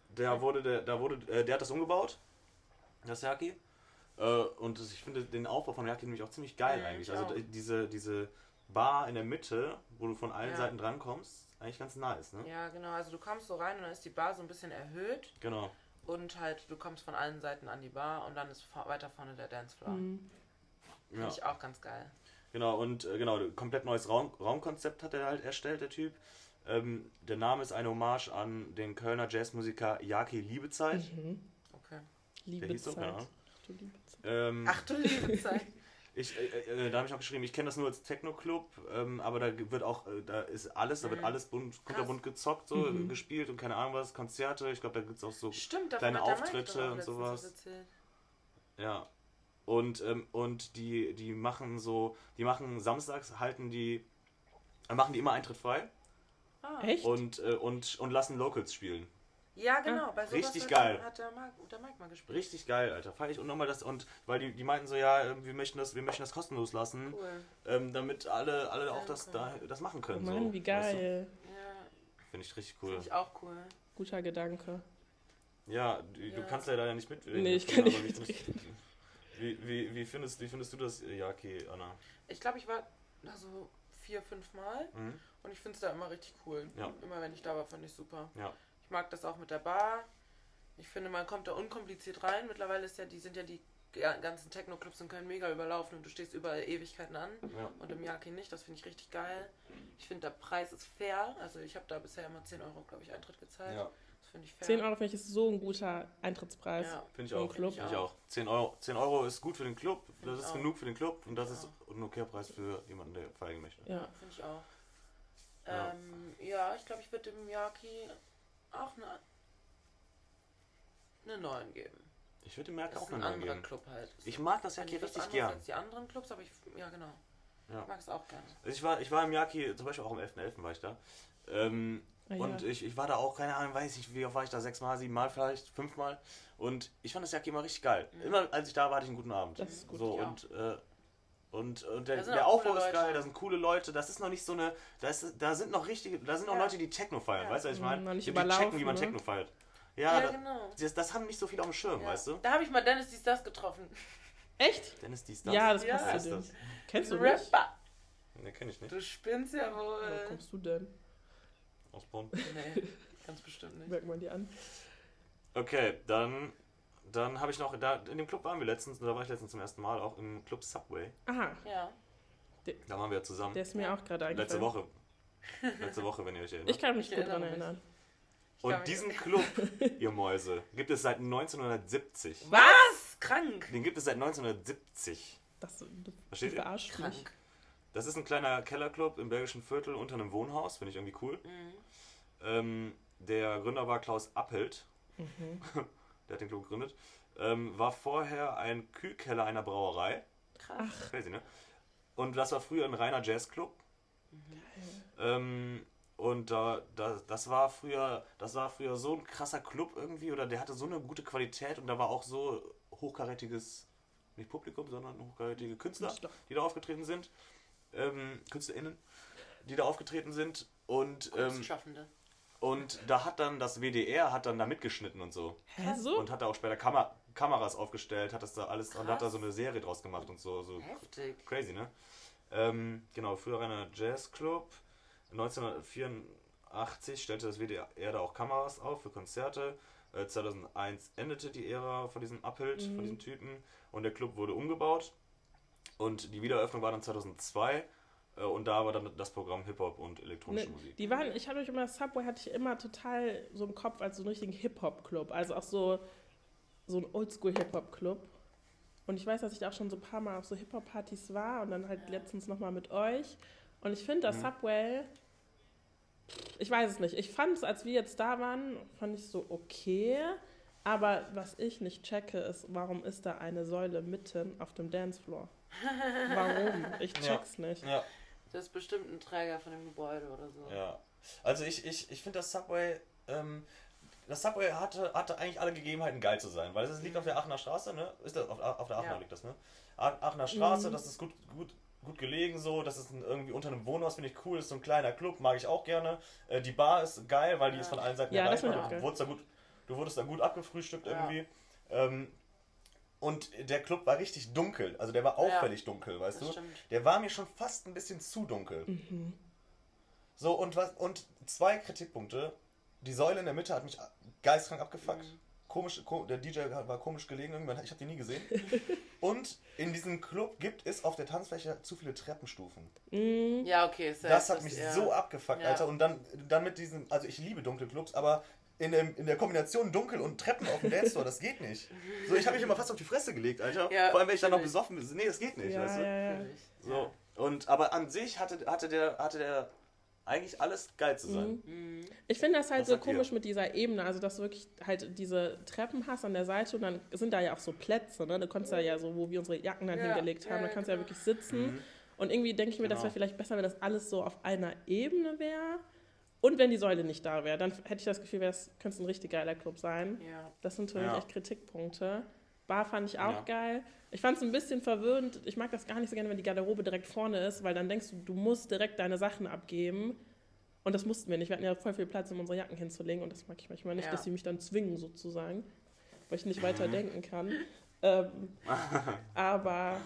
der wurde, der, da wurde, äh, der hat das umgebaut, das Yaki. Äh, und ich finde den Aufbau von Yaki nämlich auch ziemlich geil Mhm, eigentlich. ich Also diese, diese Bar in der Mitte, wo du von allen Ja. Seiten drankommst, eigentlich ganz nice, ne? Ja, genau. Also du kommst so rein und dann ist die Bar so ein bisschen erhöht Genau. und halt du kommst von allen Seiten an die Bar und dann ist weiter vorne der Dancefloor. Hm. Finde Ja. ich auch ganz geil. Genau, und äh, genau, komplett neues Raum, Raumkonzept hat er halt erstellt, der Typ. Ähm, der Name ist eine Hommage an den Kölner Jazzmusiker Yaki Liebezeit. Mhm. Liebe hieß so, Zeit. ja. Ach du liebe Zeit. Ähm, Ach du liebe [laughs] Zeit. Ich, äh, äh, da habe ich auch geschrieben, ich kenne das nur als Techno-Club, ähm, aber da wird auch, äh, da ist alles, da wird Mhm. alles bunt, kunterbunt gezockt, so Mhm. gespielt und keine Ahnung was, Konzerte, ich glaube, da gibt es auch so, Stimmt, Kleine Auftritte und sowas. ja. Und, ähm, und die, die machen so, die machen samstags, halten die, äh, machen die immer Eintritt frei Ah. Echt? und, äh, und, und lassen Locals spielen. Ja, genau. Bei sowas Richtig hat, geil. hat der, Mike, der Mike mal gespielt. Richtig geil, Alter. Feier ich und nochmal das, und weil die, die meinten so, ja, äh, wir möchten das, wir möchten das kostenlos lassen, Cool. ähm, damit alle, alle auch das, cool. da, das machen Oh können. Mann, so, wie weißt du? geil. Ja, Finde ich richtig cool. finde ich auch cool. Guter Gedanke. Ja, du, du Ja. kannst leider nicht mitreden. Nee, ich kann aber nicht wie, wie, wie, wie, findest, wie findest du das Yaki, Anna? Ich glaube, ich war da so vier, fünf Mal Mhm. und ich finde es da immer richtig cool. Ja. Immer wenn ich da war, fand ich super. Ja. Ich mag das auch mit der Bar. Ich finde, man kommt da unkompliziert rein. Mittlerweile ist ja, die sind ja die ga- ganzen Techno-Clubs in Köln mega überlaufen und du stehst überall Ewigkeiten an. Ja. Und im Yaki nicht, das finde ich richtig geil. Ich finde, der Preis ist fair. Also ich habe da bisher immer 10 Euro, glaube ich, Eintritt gezahlt. ja, Das finde ich fair. 10 Euro finde ich ist so ein guter Eintrittspreis. Ja. finde ich auch. Club. Finde ich auch. 10 Euro, 10 Euro ist gut für den Club, das ich ist auch. genug für den Club und das Ja. ist ein okayer Preis für jemanden, der feiern möchte. Ja. Finde ich auch. Ja. Ähm, ja, ich glaube, ich würde dem Yaki auch eine, eine 9 geben. Ich würde dem Merk Das auch eine 9 anderer geben. Club halt. Ich mag das was richtig gern. als die anderen Clubs, aber ich, ja genau. Ja. Ich mag es auch gerne. Also ich war, ich war im Yaki, zum Beispiel auch am 11.11. war ich da. Ähm, Ah, ja. Und ich, ich war da auch, keine Ahnung, weiß ich, wie oft war ich da? Sechsmal, siebenmal vielleicht, fünfmal. Und ich fand das Yaki immer richtig geil. Mhm. Immer als ich da war, hatte ich einen guten Abend. Das ist gut, So, ja. und, äh, und, und der, der Aufbau ist geil, da sind coole Leute, das ist noch nicht so eine, da, ist, da sind noch richtige, da sind noch Ja. Leute, die Techno feiern, Ja. weißt du, was ich Mhm, meine? noch nicht die, checken, wie man ne? Techno feiert. Ja, Ja, da- genau. das, das haben nicht so viele auf dem Schirm, Ja. weißt du? Da habe ich mal Dennis dies das getroffen. Echt? Dennis dies, das. Ja, das Ja. passt dem. das? Kennst du mich? Rapper. Ne, kenn ich nicht. Du spinnst ja wohl. Wo kommst du denn? Aus Bonn. Nee, ganz bestimmt nicht. Merk mal die an. Okay, dann, dann habe ich noch, da, in dem Club waren wir letztens, da war ich letztens zum ersten Mal, auch im Club Subway. Aha, Ja. Da waren wir ja zusammen. der ist mir auch gerade eingefallen. Letzte Woche. Letzte Woche, wenn ihr euch erinnert. Ich kann mich Ich gut mich. erinnern. Und diesen Club, ihr Mäuse, gibt es seit 1970. Was? Krank. Den gibt es seit 1970. Das, das Versteht ihr? mich. Krank. Das ist ein kleiner Kellerclub im belgischen Viertel unter einem Wohnhaus, finde ich irgendwie cool. Mhm. Ähm, der Gründer war Klaus Appelt. Mhm. [laughs] der hat den Club gegründet, ähm, war vorher ein Kühlkeller einer Brauerei. Krass. Crazy, ne? Und das war früher ein reiner Jazzclub. Ähm, und da, da, das war früher, das war früher so ein krasser Club irgendwie, oder der hatte so eine gute Qualität und da war auch so hochkarätiges, nicht Publikum, sondern hochkarätige Künstler, Künstler. die da aufgetreten sind. Ähm, KünstlerInnen, die da aufgetreten sind. Und, ähm, Kunstschaffende. Und da hat dann das WDR hat dann da mitgeschnitten und so. Hä, so? Und hat da auch später Kamer Kameras aufgeaufgestellt, hat das da alles und hat da Krass. so eine Serie draus gemacht und so. so Heftig. Crazy, ne? Ähm, genau, früher reiner Jazzclub. 1984 stellte das WDR da auch Kameras auf für Konzerte. Äh, 2001 endete die Ära von diesem Abbild, von diesem Typen. Und der Club wurde umgebaut. Und die Wiedereröffnung war dann 2002. Äh, und da war dann das Programm Hip-Hop und elektronische Ne, Musik. die waren, ich hatte euch immer, Subway hatte ich immer total so im Kopf als so einen richtigen Hip-Hop-Club. Also auch so, so ein Oldschool-Hip-Hop-Club. Und ich weiß, dass ich da auch schon so ein paar Mal auf so Hip-Hop-Partys war und dann halt letztens nochmal mit euch. Und ich finde, das Mhm. Subway, ich weiß es nicht. Ich fand es, als wir jetzt da waren, fand ich so okay. Aber was ich nicht checke, ist, warum ist da eine Säule mitten auf dem Dancefloor? [laughs] Warum? Ich Ja. check's nicht. Ja, Das ist bestimmt ein Träger von dem Gebäude oder so. Ja. Also ich, ich, ich finde das Subway, ähm, das Subway hatte, hatte eigentlich alle Gegebenheiten geil zu sein, weil es liegt auf der Aachener Straße, ne? Ist das, auf, auf der Aachener Ja. liegt das, ne? Aachener Straße, Mhm. das ist gut, gut, gut gelegen so, das ist ein, irgendwie unter einem Wohnhaus, finde ich cool, ist so ein kleiner Club, mag ich auch gerne. Äh, die Bar ist geil, weil die Ja. ist von allen Seiten Ja, das erreichbar. Du geil. wurdest da gut, du wurdest da gut abgefrühstückt Ja. irgendwie. Ähm, und der Club war richtig dunkel, also der war auffällig dunkel, weißt Das du? stimmt. Der war mir schon fast ein bisschen zu dunkel. Mhm. So, und was und zwei Kritikpunkte. Die Säule in der Mitte hat mich geistkrank abgefuckt. Mhm. Komisch, ko der DJ war komisch gelegen irgendwann, ich habe die nie gesehen. [laughs] und in diesem Club gibt es auf der Tanzfläche zu viele Treppenstufen. Mhm. Ja, okay. safe, Das hat mich ja. so abgefuckt, Ja. Alter. Und dann, dann mit diesen, also ich liebe dunkle Clubs, aber in, dem, in der Kombination dunkel und Treppen auf dem Dancefloor, das geht nicht. So, ich habe mich immer fast auf die Fresse gelegt, Alter. Ja, Vor allem, wenn ich dann noch besoffen bin. Nee, das geht nicht, Ja, weißt du? ja, ja. So. Und, aber an sich hatte, hatte, der, hatte der eigentlich alles geil zu sein. Mhm. Ich finde das halt Was so sagt ihr? komisch mit dieser Ebene, also dass du wirklich halt diese Treppen hast an der Seite und dann sind da ja auch so Plätze, ne? Du konntest da ja so, wo wir unsere Jacken dann Ja, hingelegt haben, ja, da kannst du ja genau. wirklich sitzen. Mhm. Und irgendwie denke ich mir, das Genau. wäre vielleicht besser, wenn das alles so auf einer Ebene wäre. Und wenn die Säule nicht da wäre, dann hätte ich das Gefühl, das könnte ein richtig geiler Club sein. Ja. Das sind für mich Ja. echt Kritikpunkte. Bar fand ich auch Ja. geil. Ich fand es ein bisschen verwirrend. Ich mag das gar nicht so gerne, wenn die Garderobe direkt vorne ist, weil dann denkst du, du musst direkt deine Sachen abgeben. Und das mussten wir nicht. Wir hatten ja voll viel Platz, um unsere Jacken hinzulegen. Und das mag ich manchmal nicht, Ja. dass sie mich dann zwingen, sozusagen. Weil ich nicht weiter denken kann. Ähm, [laughs] aber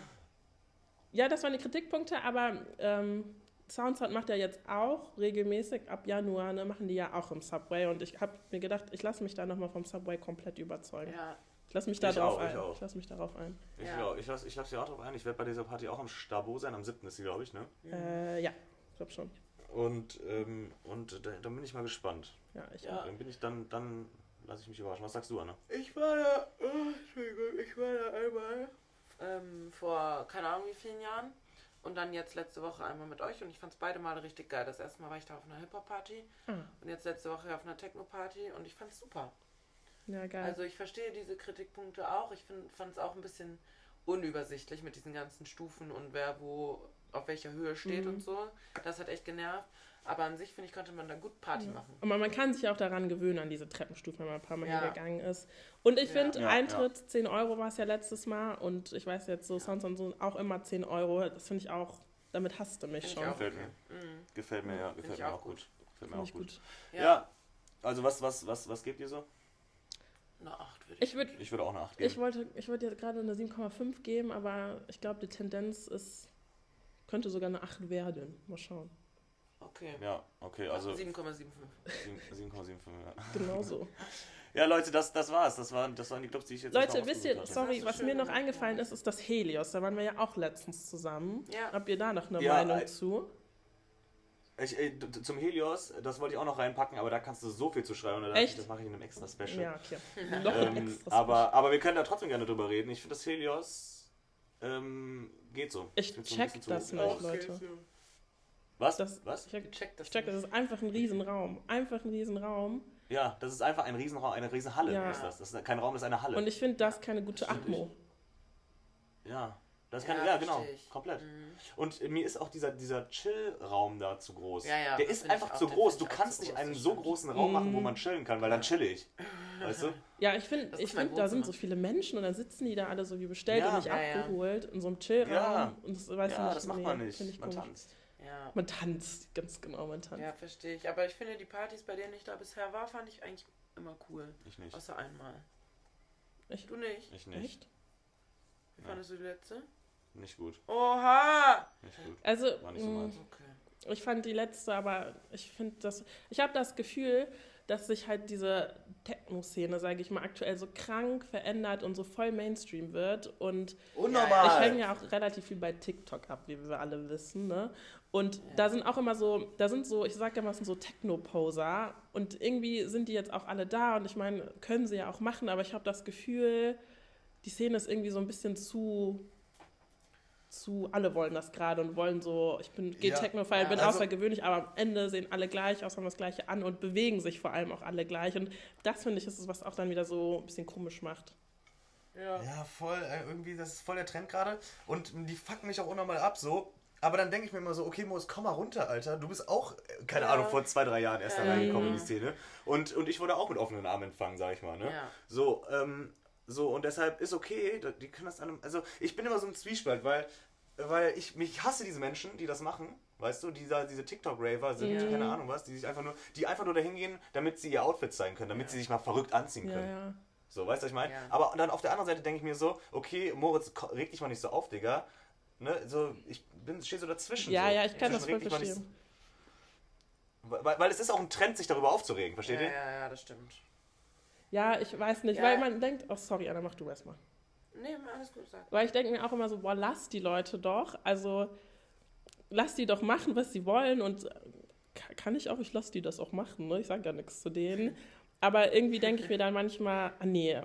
ja, das waren die Kritikpunkte. Aber ähm, Soundsound macht ja jetzt auch regelmäßig ab Januar, ne, machen die ja auch im Subway. Und ich habe mir gedacht, ich lasse mich da nochmal vom Subway komplett überzeugen. ja. Ich lasse mich da Ich drauf auch, ich ein. auch. Ich lasse mich darauf ein. Ich, Ja. ich lasse ich lass dich auch drauf ein. Ich werde bei dieser Party auch am Stabo sein. Am 7. ist sie, glaube ich, ne? Mhm. Äh, ja, ich glaube schon. Und, ähm, und da, dann bin ich mal gespannt. Ja, ich Ja. Dann bin ich dann, dann lasse ich mich überraschen. Was sagst du, Anna? Ich war da, oh, Entschuldigung, ich war da einmal ähm, vor keine Ahnung wie vielen Jahren und dann jetzt letzte Woche einmal mit euch und ich fand es beide Male richtig geil. Das erste Mal war ich da auf einer Hip-Hop-Party Ah, und jetzt letzte Woche auf einer Techno-Party und ich fand es super. ja, geil. Also ich verstehe diese Kritikpunkte auch. Ich fand es auch ein bisschen unübersichtlich mit diesen ganzen Stufen und wer wo auf welcher Höhe steht Mhm. und so. Das hat echt genervt. Aber an sich, finde ich, konnte man da gut Party Ja. machen. Aber man kann sich auch daran gewöhnen, an diese Treppenstufen, wenn man ein paar Mal Ja. hingegangen ist. Und ich Ja. finde, Ja, Eintritt 10 Euro war es ja letztes Mal. Und ich weiß jetzt, so Sounds und so auch immer 10 Euro. Das finde ich auch, damit hasst du mich Find schon. Gefällt okay. Mhm. Gefällt mir, ja. Gefällt mir auch auch gut. Gefällt mir auch gut. gut. Ja. Ja. Also was, was, was, was gebt ihr so? Eine 8 würde ich. Ich würde Ich würde auch eine 8 geben. ich wollte, ich wollte jetzt gerade eine 7,5 geben, aber ich glaube, die Tendenz ist, könnte sogar eine 8 werden. Mal schauen. Okay. ja, okay, also 7,75. 7,75. Ja. Genau so. [laughs] ja, Leute, das, das war's. Das waren, das waren die Clubs, die ich jetzt Leute, wisst ihr, sorry, was schön. mir noch eingefallen ist, ist das Helios. Da waren wir ja auch letztens zusammen. Ja. Habt ihr da noch eine Ja, Meinung äh, zu? Ich, äh, zum Helios, das wollte ich auch noch reinpacken, aber da kannst du so viel zu schreiben. und da dachte Echt? Ich, das mache ich in einem extra Special. Ja, okay. [laughs] Noch ein Ähm, extra aber, aber wir können da trotzdem gerne drüber reden. Ich finde, das Helios ähm, geht so. Ich so ein check bisschen das nicht, Leute. Was? Das, Was? Ich, hab- Check das ich check, das ist einfach ein Riesenraum. Einfach ein Riesenraum. Ja, das ist einfach ein Riesenraum, eine Riesenhalle Ja. ist das. Das ist kein Raum, das ist eine Halle. Und ich finde das keine gute Atmo. ja. Das kann, Ja, ja, genau, ich. komplett. Mhm. Und mir ist auch dieser, dieser Chill-Raum da zu groß. Ja, ja, Der das ist ich einfach zu groß. Du ich kannst nicht einen das so großen Raum machen, wo Mhm. man chillen kann, weil dann chill ich. Weißt du? Ja, ich finde, Das ich find, da sind so viele Menschen und dann sitzen die da alle so wie bestellt Ja. und nicht Ja, ja. abgeholt in so einem Chillraum. Ja. Und das weiß ich ja, nicht. das macht nee, man nicht. Ich man komisch. tanzt. Ja. Man tanzt, ganz genau, man tanzt. Ja, verstehe ich. Aber ich finde, die Partys, bei denen ich da bisher war, fand ich eigentlich immer cool. Ich nicht. Außer einmal. Ich- Du nicht? Ich nicht. Echt? Wie Ja. fandest du die letzte? Nicht gut. Oha! Nicht gut. Also, War nicht so mh, meins. Okay. ich fand die letzte, aber ich finde das. Ich habe das Gefühl, dass sich halt diese Techno-Szene, sage ich mal, aktuell so krank verändert und so voll Mainstream wird. Und Unnormal. ich hänge ja auch relativ viel bei TikTok ab, wie wir alle wissen, ne? Und Ja. da sind auch immer so, da sind so, ich sag ja mal, es sind so Techno-Poser und irgendwie sind die jetzt auch alle da und ich meine, können sie ja auch machen, aber ich habe das Gefühl, die Szene ist irgendwie so ein bisschen zu, zu, alle wollen das gerade und wollen so, ich bin, gehe Ja. Techno feiern, Ja. bin Also- außergewöhnlich, aber am Ende sehen alle gleich aus, haben das Gleiche an und bewegen sich vor allem auch alle gleich und das finde ich ist es, was auch dann wieder so ein bisschen komisch macht. Ja. Ja, voll, äh, irgendwie, das ist voll der Trend gerade. Und die fucken mich auch unnormal ab so. Aber dann denke ich mir immer so, okay, Moos, komm mal runter, Alter. Du bist auch, äh, keine Ja. Ahnung, vor zwei, drei Jahren erst da reingekommen in die Szene. Und, und ich wurde auch mit offenen Armen empfangen, sag ich mal. Ne? Ja. So, ähm, so, und deshalb ist okay, die können das an also ich bin immer so im Zwiespalt, weil, weil ich, mich hasse diese Menschen, die das machen, weißt du, dieser, diese TikTok-Raver sind, Mhm. keine Ahnung was, die sich einfach nur, die einfach nur dahin gehen, damit sie ihr Outfit zeigen können, damit Ja. sie sich mal verrückt anziehen Ja, können. ja. So, weißt du, was ich meine? Ja. Aber dann auf der anderen Seite denke ich mir so, okay, Moritz, reg dich mal nicht so auf, Digga. Ne, so, ich bin, stehe so dazwischen. Ja, so. ja, ich kann das voll nicht verstehen. so- Weil, weil es ist auch ein Trend, sich darüber aufzuregen, versteht Ja, ihr? ja, ja, das stimmt. Ja, ich weiß nicht, Ja. weil man denkt, oh sorry, Anna, mach du erstmal. Nee, alles gut, sag. Weil ich denke mir auch immer so, boah, lass die Leute doch. Also lass die doch machen, was sie wollen. Und äh, ka- kann ich auch, ich lass die das auch machen. Ne? Ich sage ja nichts zu denen. Aber irgendwie denke ich mir dann manchmal, ah, nee,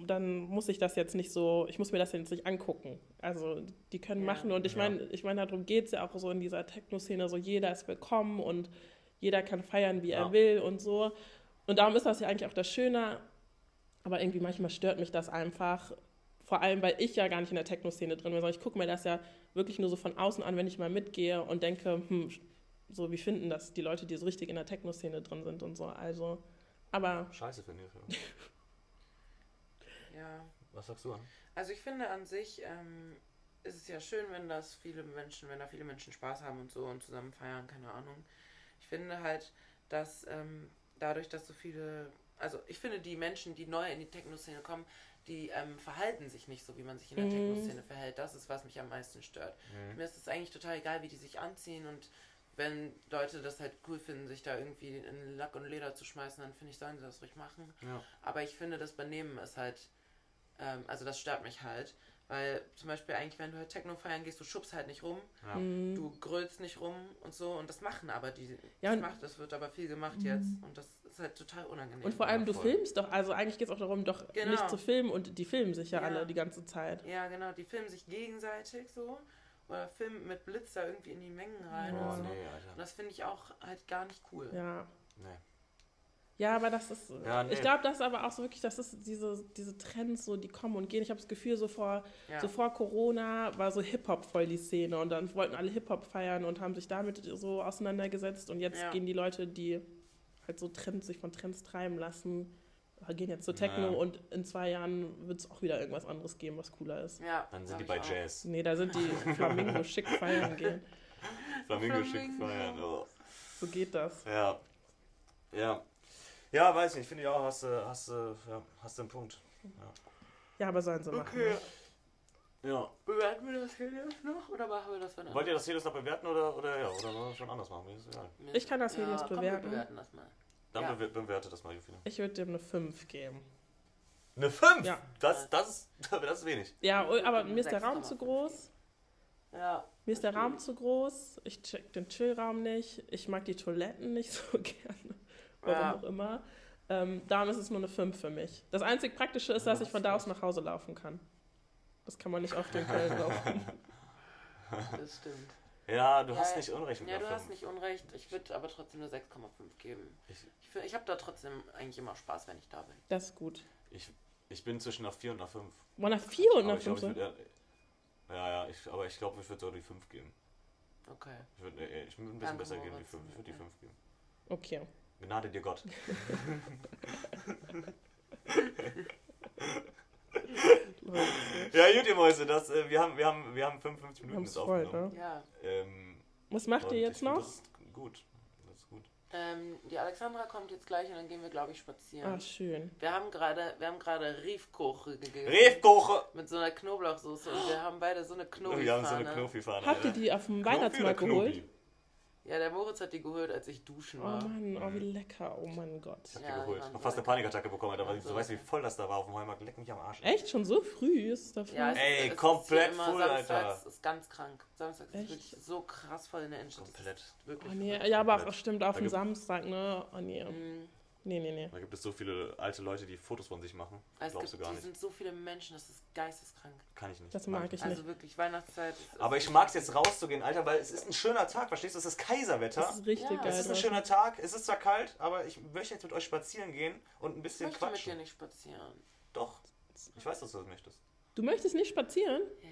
dann, muss ich das jetzt nicht so, ich muss mir das jetzt nicht angucken. Also die können Ja. machen und ich Ja. meine, ich meine, darum geht es ja auch so in dieser Techno-Szene, so jeder ist willkommen und jeder kann feiern, wie er Ja. will und so. Und darum ist das ja eigentlich auch das Schöne. Aber irgendwie manchmal stört mich das einfach. Vor allem, weil ich ja gar nicht in der Techno-Szene drin bin, sondern ich gucke mir das ja wirklich nur so von außen an, wenn ich mal mitgehe und denke, hm, so wie finden das die Leute, die so richtig in der Techno-Szene drin sind und so. Also, aber Scheiße, finde ich. Ja. [laughs] Was sagst du an? Also ich finde an sich ähm, ist es ja schön, wenn das viele Menschen, wenn da viele Menschen Spaß haben und so und zusammen feiern, keine Ahnung. Ich finde halt, dass ähm, dadurch, dass so viele, also ich finde die Menschen, die neu in die Techno-Szene kommen, die ähm, verhalten sich nicht so, wie man sich in der Mhm. Techno-Szene verhält. Das ist, was mich am meisten stört. Mhm. Mir ist es eigentlich total egal, wie die sich anziehen und wenn Leute das halt cool finden, sich da irgendwie in Lack und Leder zu schmeißen, dann finde ich, sollen sie das ruhig machen. Ja. Aber ich finde, das Benehmen ist halt, ähm, also das stört mich halt. Weil zum Beispiel eigentlich, wenn du halt Techno feiern gehst, du schubst halt nicht rum, Ja. mh, du grölst nicht rum und so und das machen aber die, Ja, das und- macht, das wird aber viel gemacht jetzt und das ist halt total unangenehm. und vor allem, Ja, du voll. filmst doch, also eigentlich geht es auch darum, doch Genau. nicht zu filmen und die filmen sich ja, Ja. alle die ganze Zeit. ja, genau, die filmen sich gegenseitig so oder filmen mit Blitz da irgendwie in die Mengen rein. Oh, und so. nee, Und das finde ich auch halt gar nicht cool. Ja. Nee. Ja, aber das ist, Ja, nee. ich glaube, das ist aber auch so wirklich, das ist diese, diese Trends, so, die kommen und gehen. Ich habe das Gefühl, so vor, Ja. so vor Corona war so Hip-Hop voll die Szene und dann wollten alle Hip-Hop feiern und haben sich damit so auseinandergesetzt und jetzt Ja. gehen die Leute, die halt so Trends, sich von Trends treiben lassen, gehen jetzt zu Techno Ja. und in zwei Jahren wird es auch wieder irgendwas anderes geben, was cooler ist. ja, Dann sind die bei auch. Jazz. Nee, da sind die [laughs] Flamingo schick feiern gehen. Flamingo schick Flamingo. feiern. Oh. So geht das. Ja. Ja. Ja, weiß nicht. Finde ich auch, hast du, hast du, ja, hast du einen Punkt. Ja, aber sollen sie machen. Okay. Ja. Bewerten wir das hier jetzt noch oder machen wir das dann Wollt ihr das hier jetzt noch bewerten oder, oder ja, oder wollen wir schon anders machen? Mir ist egal. Ich kann das hier jetzt komm, bewerten. Wir bewerten das mal. Dann Ja. bewer- bewerte das mal, Jufina. Ich würde dem eine 5 geben. Eine 5? Ja. Das, das, ist, [laughs] das ist wenig. Ja, aber mir ist der Raum 6,5 zu groß. Ja. Mir ist der Raum zu groß. Ich check den Chillraum nicht. Ich mag die Toiletten nicht so [laughs] gerne. Warum Ja. auch immer. Ähm, darum ist es nur eine 5 für mich. Das einzig Praktische ist, dass ich von da aus nach Hause laufen kann. Das kann man nicht auf den Köln laufen. [laughs] Das stimmt. Ja, du Ja, hast nicht Unrecht mit Ja, du hast fünf. nicht unrecht. Ich würde aber trotzdem eine 6,5 geben. Ich, Ich, ich habe da trotzdem eigentlich immer Spaß, wenn ich da bin. Das ist gut. ich, ich bin zwischen einer 4 und einer 5. Boah, nach 4 und nach ich glaub, 5. ich würd Ja, ja, ich, aber ich glaube, ich würde sogar die 5 geben. Okay. Ich würde äh, ich würd ein bisschen Danke, besser geben, die Moritz. 5. Ich würde die Ja. 5 geben. Okay. Gnade dir Gott. Ja, gut, ihr Mäuse, das, äh, wir, haben, wir, haben, wir haben 55 wir Minuten haben jetzt voll, aufgenommen. ne? Ja. Ähm, Was macht ihr jetzt noch? Das ist gut. Das ist gut. Ähm, die Alexandra kommt jetzt gleich und dann gehen wir, glaube ich, spazieren. Ah, schön. Wir haben gerade, wir haben gerade Riefkoche gegessen. Riefkoche! Mit so einer Knoblauchsoße und wir haben beide so eine knobi Wir haben so eine Knofi-Fahne. Habt ihr die auf dem Weihnachtsmarkt geholt? Ja, der Moritz hat die geholt, als ich duschen Oh war. Mann, oh wie lecker, oh mein Gott. Ich hab Ja, die die geholt. Ich hab fast eine. Panikattacke bekommen, Alter, Ja, du so weißt, wie lecker. voll das da war auf dem Heumarkt. Leck mich am Arsch. Echt? Schon so früh ist es da früh? Ja, es Ey, ist, komplett ist immer Samstags Alter. ist ganz krank. Samstags ist Echt? wirklich so krass voll in der Innenstadt. Komplett. Wirklich Oh, nee. Ja, aber komplett. stimmt, auf dem Samstag, ne? Oh nee. Mhm. Nee, nee, nee. Da gibt es so viele alte Leute, die Fotos von sich machen. Es Glaubst gibt, du gar die nicht. sind so viele Menschen, das ist geisteskrank. Kann ich nicht. Das mag ich Also nicht. wirklich, Weihnachtszeit. ist- Aber ich mag es jetzt rauszugehen, Alter, weil es ist ein schöner Tag, verstehst du? Es ist Kaiserwetter. Das ist richtig Ja, geil. Es ist ein schöner Tag, es ist zwar kalt, aber ich möchte jetzt mit euch spazieren gehen und ein Ich bisschen möchte mit dir quatschen. nicht spazieren. Doch. Ich weiß, dass du das möchtest. Du möchtest nicht spazieren? Ja.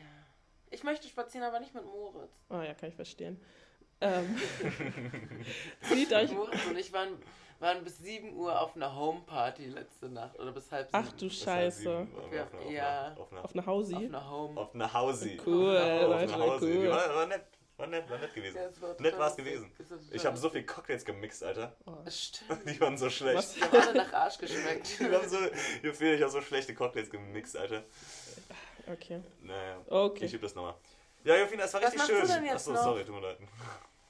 Ich möchte spazieren, aber nicht mit Moritz. Oh ja, kann ich verstehen. Ähm, [laughs] zieht euch. Moritz und ich waren, waren bis 7 Uhr auf einer Homeparty letzte Nacht. Oder bis halb sieben. Ach du Scheiße. sieben, auf Ja, einer- auf einer- ja. Auf einer, Auf eine Auf Hausi. einer Home. auf einer Hausi. Cool, Auf Leute, einer Hausi. cool. War, war nett. War nett, war nett gewesen. Ja, es war Nett gewesen. Es war total Ich habe so viel Cocktails gemixt, Alter. Oh, stimmt. [laughs] Die waren so schlecht. Was? Die haben alle nach Arsch geschmeckt. [laughs] Die haben so, ich habe so schlechte Cocktails gemixt, Alter. okay. Naja, Okay. ich übe das nochmal. Ja, Jofina, es war Was richtig machst schön. du denn jetzt Achso, noch? sorry, tut mir leid.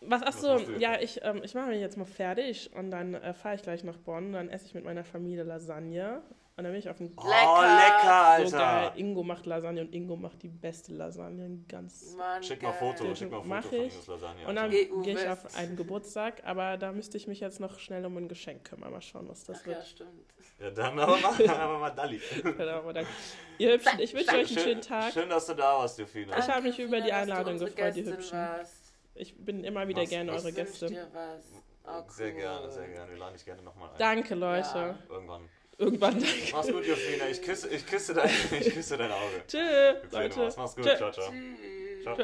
Was, jetzt? ja, ich, ähm, ich mache mich jetzt mal fertig und dann äh, fahre ich gleich nach Bonn. Dann esse ich mit meiner Familie Lasagne. Und dann bin ich auf dem. Oh, Lecker. lecker, So geil. Alter. Ingo macht Lasagne und Ingo macht die beste Lasagne. Ganz. Mann, Schick mal. Foto, schick mal Foto Mach von ich. Ingos Lasagne. Und dann Alter. Gehe ich auf einen Geburtstag, aber da müsste ich mich jetzt noch schnell um ein Geschenk kümmern. Mal schauen, was das Ach ja, wird. stimmt. Ja, dann aber mal, aber mal Dalli. [laughs] Genau, aber dann, ihr Hübschen, ich wünsche euch einen schönen Tag. Schön, dass du da warst, Jofina. Ich hab Danke, mich über die Einladung gefreut, Gästin Hübschen. warst. Ich bin immer wieder Was- gerne was eure Gäste. dir was. Oh, Sehr cool. gerne, sehr gerne. Wir laden dich gerne nochmal ein. Danke, Leute. Ja. Irgendwann. Irgendwann danke. Mach's gut, Jofina. Ich küsse, ich küsse, dein, [laughs] ich küsse dein Auge. Tschüss, Leute. Mach's gut. Tschö. Ciao, ciao. Tschüss. Ciao.